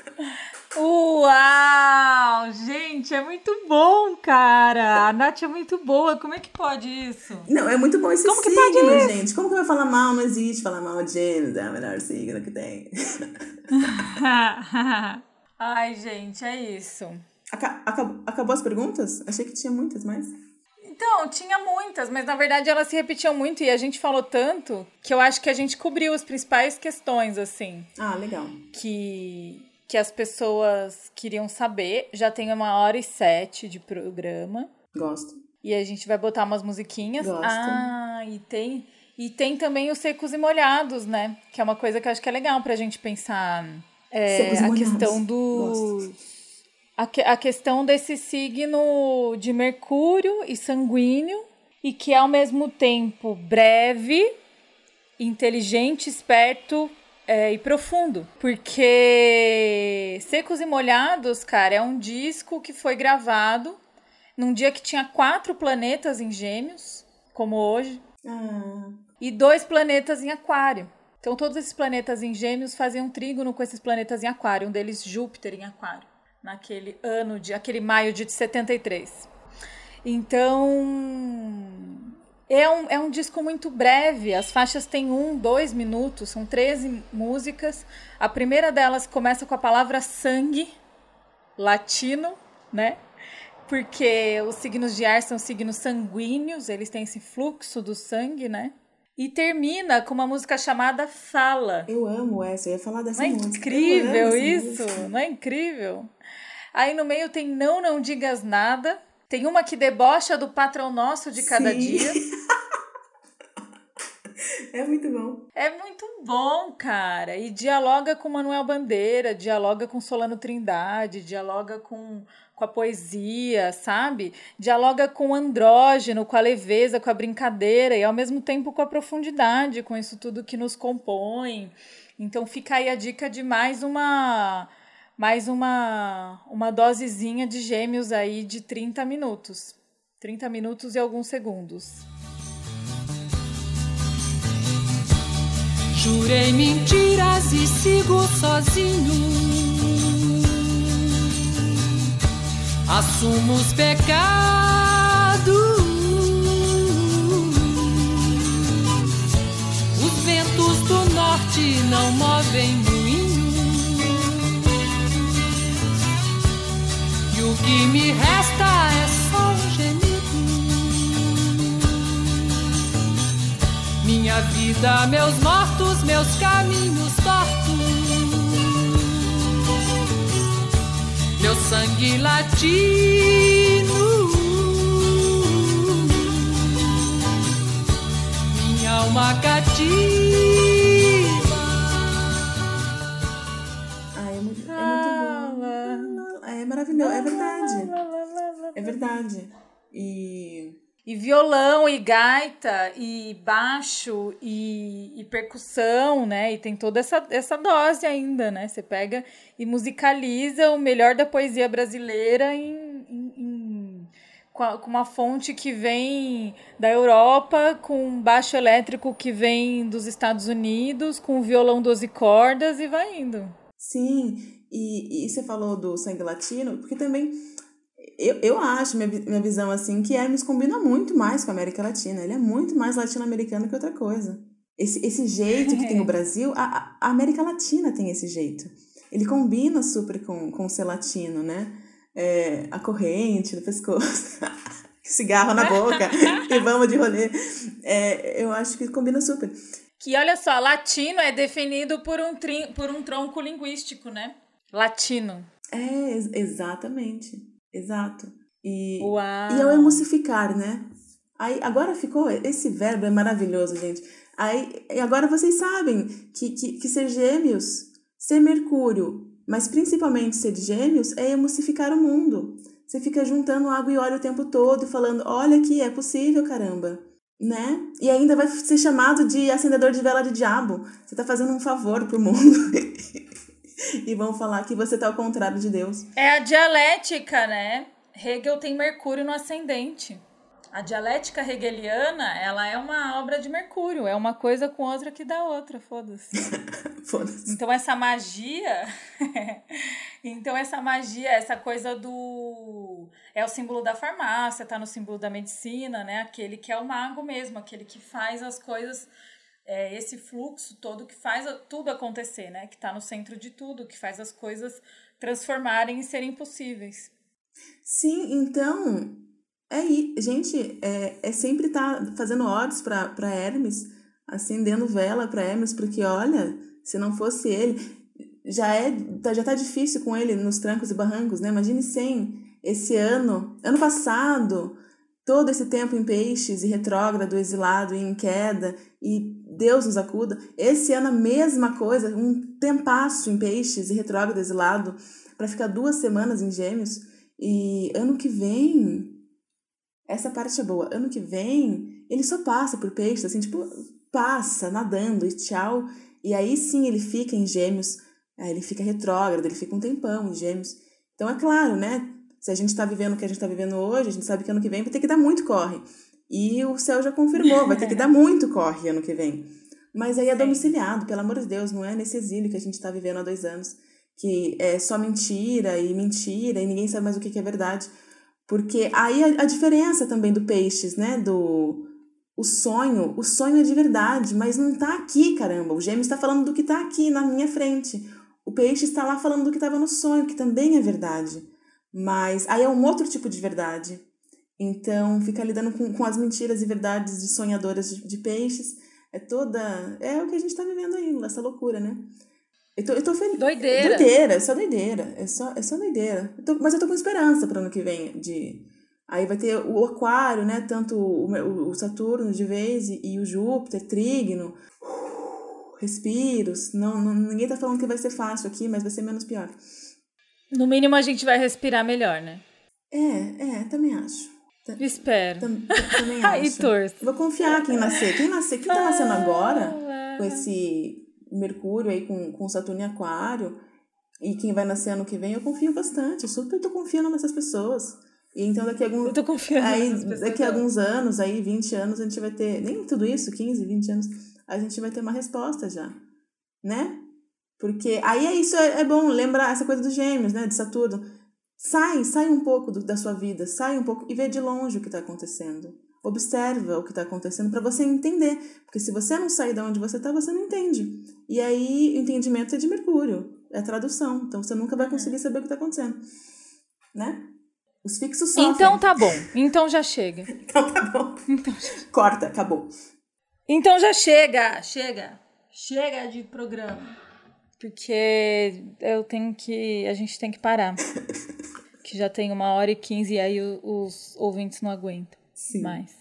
Uau! Gente, é muito bom, cara! A Nath é muito boa. Como é que pode isso? Não, é muito bom esse Como signo, que pode gente. Como que vai falar mal? Não existe falar mal de Gêmeos. É o melhor signo que tem. Ai, gente, é isso. Acabou, acabou as perguntas? Achei que tinha muitas mais. Então, tinha muitas, mas na verdade elas se repetiam muito e a gente falou tanto que eu acho que a gente cobriu as principais questões, assim. Ah, legal. Que que as pessoas queriam saber. Já tem uma hora e sete de programa. Gosto. E a gente vai botar umas musiquinhas. Gosto. Ah, e tem. E tem também os secos e molhados, né? Que é uma coisa que eu acho que é legal pra gente pensar. É, a questão do. A, que, a questão desse signo de Mercúrio e sanguíneo, e que é ao mesmo tempo breve, inteligente, esperto, é, e profundo. Porque Secos e Molhados, cara, é um disco que foi gravado num dia que tinha quatro planetas em Gêmeos, como hoje, ah. e dois planetas em Aquário. Então, todos esses planetas em Gêmeos faziam trígono com esses planetas em Aquário, um deles Júpiter em Aquário, naquele ano de aquele maio de 73. Então, é um, é um disco muito breve, as faixas têm um, dois minutos, são 13 músicas. A primeira delas começa com a palavra sangue, latino, né? Porque os signos de ar são signos sanguíneos, eles têm esse fluxo do sangue, né? E termina com uma música chamada Fala. Eu amo essa, eu ia falar dessa Não é música. incrível isso? Música. Não é incrível? Aí no meio tem Não Não Digas Nada, Tem uma que debocha do patrão nosso de cada Sim. dia. É muito bom. É muito bom, cara. E dialoga com Manuel Bandeira, dialoga com Solano Trindade, dialoga com, com a poesia, sabe? Dialoga com o andrógeno, com a leveza, com a brincadeira e ao mesmo tempo com a profundidade, com isso tudo que nos compõe. Então fica aí a dica de mais uma mais uma uma dosezinha de gêmeos aí de 30 minutos. 30 minutos e alguns segundos. Jurei mentiras e sigo sozinho. Assumo os pecados. Os ventos do norte não movem moinho. O que me resta é só um gemido. Minha vida, meus mortos, meus caminhos tortos. Meu sangue latino. Minha alma cativa. É maravilhoso, é verdade. É verdade. E E violão, e gaita, e baixo, e, e percussão, né? E tem toda essa, essa dose ainda, né? Você pega e musicaliza o melhor da poesia brasileira em, em- em- com, uma fonte que vem da Europa, com um baixo elétrico que vem dos Estados Unidos, com um violão 12 cordas e vai indo. Sim, e, e você falou do sangue latino, porque também eu, eu acho, minha, minha visão assim, que Hermes combina muito mais com a América Latina. Ele é muito mais latino-americano que outra coisa. Esse, esse jeito que tem o Brasil, a, a- América Latina tem esse jeito. Ele combina super com, com o ser latino, né? É, a corrente no pescoço, cigarro na boca e vamos de rolê. É, eu acho que combina super. Que olha só, latino é definido por um, por um tronco linguístico, né? Latino. É, ex- exatamente. Exato. E, Uau! e é o emulsificar, né? Aí, agora ficou. Esse verbo é maravilhoso, gente. Aí, e agora vocês sabem que, que, que ser gêmeos, ser Mercúrio, mas principalmente ser gêmeos, é emulsificar o mundo. Você fica juntando água e óleo o tempo todo e falando: olha aqui, é possível, caramba. Né? E ainda vai ser chamado de acendedor de vela de diabo. Você tá fazendo um favor pro mundo. e vão falar que você tá ao contrário de Deus. É a dialética, né? Hegel tem Mercúrio no ascendente. A dialética hegeliana, ela é uma obra de Mercúrio, é uma coisa com outra que dá outra, foda-se. Foda-se. Então essa magia, então essa magia, essa coisa do é o símbolo da farmácia, tá no símbolo da medicina, né? Aquele que é o mago mesmo, aquele que faz as coisas é, esse fluxo todo que faz tudo acontecer, né? Que tá no centro de tudo, que faz as coisas transformarem e serem possíveis. Sim, então, é aí, gente, é, é sempre estar fazendo para para Hermes, acendendo vela para Hermes, porque olha, se não fosse ele, já é tá- já tá difícil com ele nos trancos e barrancos, né? Imagine sem esse ano, ano passado, todo esse tempo em peixes e retrógrado, exilado e em queda, e Deus nos acuda. Esse ano a mesma coisa, um tempasso em peixes e retrógrado, exilado, para ficar duas semanas em gêmeos. E ano que vem, essa parte é boa. Ano que vem, ele só passa por peixes, assim, tipo, passa nadando e tchau. E aí sim ele fica em gêmeos, aí ele fica retrógrado, ele fica um tempão em gêmeos. Então é claro, né? Se a gente está vivendo o que a gente está vivendo hoje, a gente sabe que ano que vem vai ter que dar muito corre. E o céu já confirmou, vai ter que dar muito corre ano que vem. Mas aí é Sim. domiciliado, pelo amor de Deus, não é nesse exílio que a gente está vivendo há dois anos, que é só mentira e mentira e ninguém sabe mais o que que é verdade. Porque aí a, a diferença também do peixes, né? Do o sonho, o sonho é de verdade, mas não tá aqui, caramba. O gêmeo está falando do que tá aqui na minha frente. O peixe está lá falando do que estava no sonho, que também é verdade. Mas aí é um outro tipo de verdade. Então, fica lidando com, com as mentiras e verdades de sonhadoras de, de peixes. É toda. É o que a gente tá vivendo aí, essa loucura, né? Eu tô, eu tô feliz. Doideira. Doideira, é só doideira. É só, é só doideira. Eu tô- mas eu tô com esperança pro ano que vem de, Aí vai ter o aquário, né? Tanto o, o Saturno de vez e, e o Júpiter, Trígono. Respiros. Não, não, ninguém tá falando que vai ser fácil aqui, mas vai ser menos pior. No mínimo a gente vai respirar melhor, né? É, é, também acho. Espero. Tam, também acho. e torço. Vou confiar quem nascer. Quem nascer, quem tá nascendo agora, com esse Mercúrio aí, com, com Saturno em Aquário, e quem vai nascer ano que vem, eu confio bastante. Eu super tô confiando nessas pessoas. E então daqui a alguns. Eu tô confiando aí. Daqui a alguns anos, aí, 20 anos, a gente vai ter. Nem tudo isso, 15, 20 anos, a gente vai ter uma resposta já. Né? Porque aí é isso, é, é bom lembrar essa coisa dos gêmeos, né? De Saturno. Sai, sai um pouco do, da sua vida, sai um pouco e vê de longe o que está acontecendo. Observa o que está acontecendo para você entender. Porque se você não sair de onde você está, você não entende. E aí, o entendimento é de Mercúrio, é tradução. Então você nunca vai conseguir saber o que está acontecendo. Né? Os fixos sofrem. Então tá bom. Então já chega. Então tá bom. Então, Corta, acabou. então já chega. Chega. Chega de programa. Porque eu tenho que. A gente tem que parar. que já tem uma hora e quinze e aí os ouvintes não aguentam Sim. mais.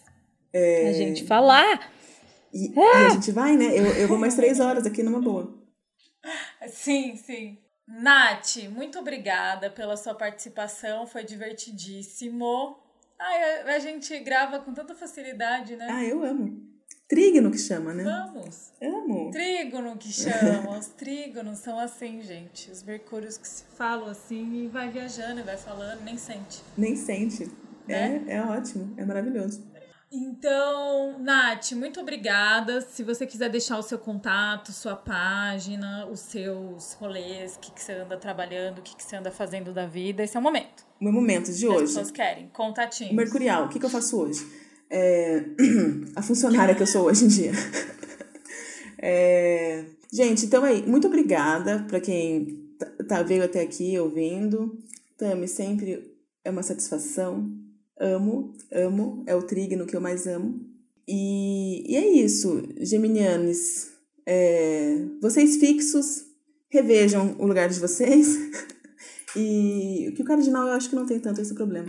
É, A gente falar. E, e a gente vai, né? Eu, eu vou mais três horas aqui numa boa. Sim, sim. Nath, muito obrigada pela sua participação, foi divertidíssimo. Ai, a, a gente grava com tanta facilidade, né? Ah, eu amo. Trígono que chama, né? Vamos! Amo. Trígono que chama. Os trígonos são assim, gente. Os mercúrios que se falam assim e vai viajando e vai falando, nem sente. Nem sente. Né? É, é ótimo, é maravilhoso. Então, Nath, muito obrigada. Se você quiser deixar o seu contato, sua página, os seus rolês, o que, que você anda trabalhando, o que, que você anda fazendo da vida, esse é o momento. O meu momento de que As hoje. pessoas querem. Contatinhos. O Mercurial, o que, que eu faço hoje? É, A funcionária que eu sou hoje em dia. É, Gente, então aí, muito obrigada para quem tá, tá- veio até aqui ouvindo. Tami, sempre é uma satisfação. Amo, amo. É o trígono que eu mais amo. E, e é isso, geminianes. É, vocês fixos, revejam o lugar de vocês. E o que o cardinal eu acho que não tem tanto esse problema.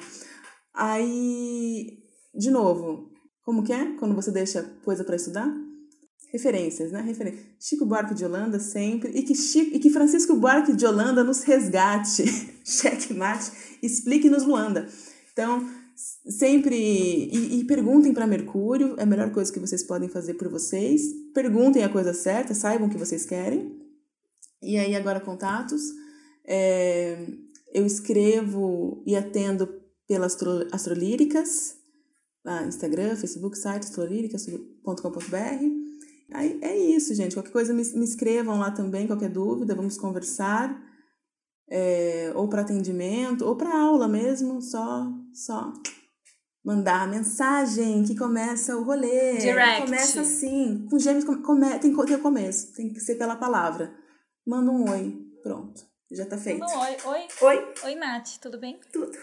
Aí, de novo, como que é quando você deixa coisa para estudar? Referências, né? Chico Buarque de Holanda sempre. E que, Chico, e que Francisco Buarque de Holanda nos resgate. Cheque mate. Explique-nos Luanda. Então, sempre. E, e perguntem para Mercúrio. É a melhor coisa que vocês podem fazer por vocês. Perguntem a coisa certa, saibam o que vocês querem. E aí, agora, contatos. É, eu escrevo e atendo pelas Astro, Astrolíricas, lá, Instagram, Facebook, site astrolíricas.com.br. Aí é isso, gente. Qualquer coisa me, me escrevam lá também, qualquer dúvida, vamos conversar. É, ou para atendimento, ou para aula mesmo, só, só mandar a mensagem que começa o rolê. Direct. Começa assim. Com gêmeos come, tem que ter o começo, tem que ser pela palavra. Manda um oi, pronto. Já tá feito. Não, oi, oi, Oi, oi, Nath, tudo bem? tudo.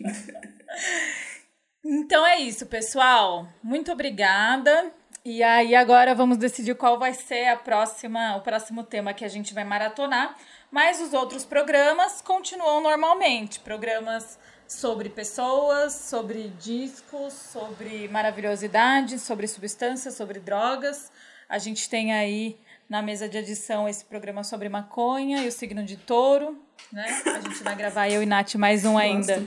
Então é isso, pessoal. Muito obrigada. E aí agora vamos decidir qual vai ser a próxima, o próximo tema que a gente vai maratonar. Mas os outros programas continuam normalmente, programas sobre pessoas, sobre discos, sobre maravilhosidade, sobre substâncias, sobre drogas. A gente tem aí na mesa de edição esse programa sobre maconha e o signo de touro, né? A gente vai gravar eu e Nath mais um ainda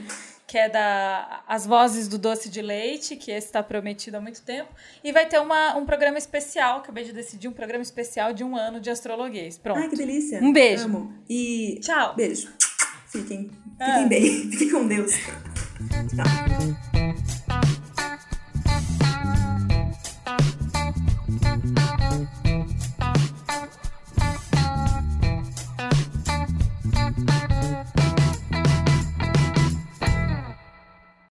que é da As Vozes do Doce de Leite, que esse está prometido há muito tempo. E vai ter uma, um programa especial, acabei de decidir, um programa especial de um ano de astrologuês. Pronto. Ai, que delícia. Um beijo. Amo. E Tchau. beijo. Fiquem, Ah. fiquem bem. Fiquem com Deus. Tchau.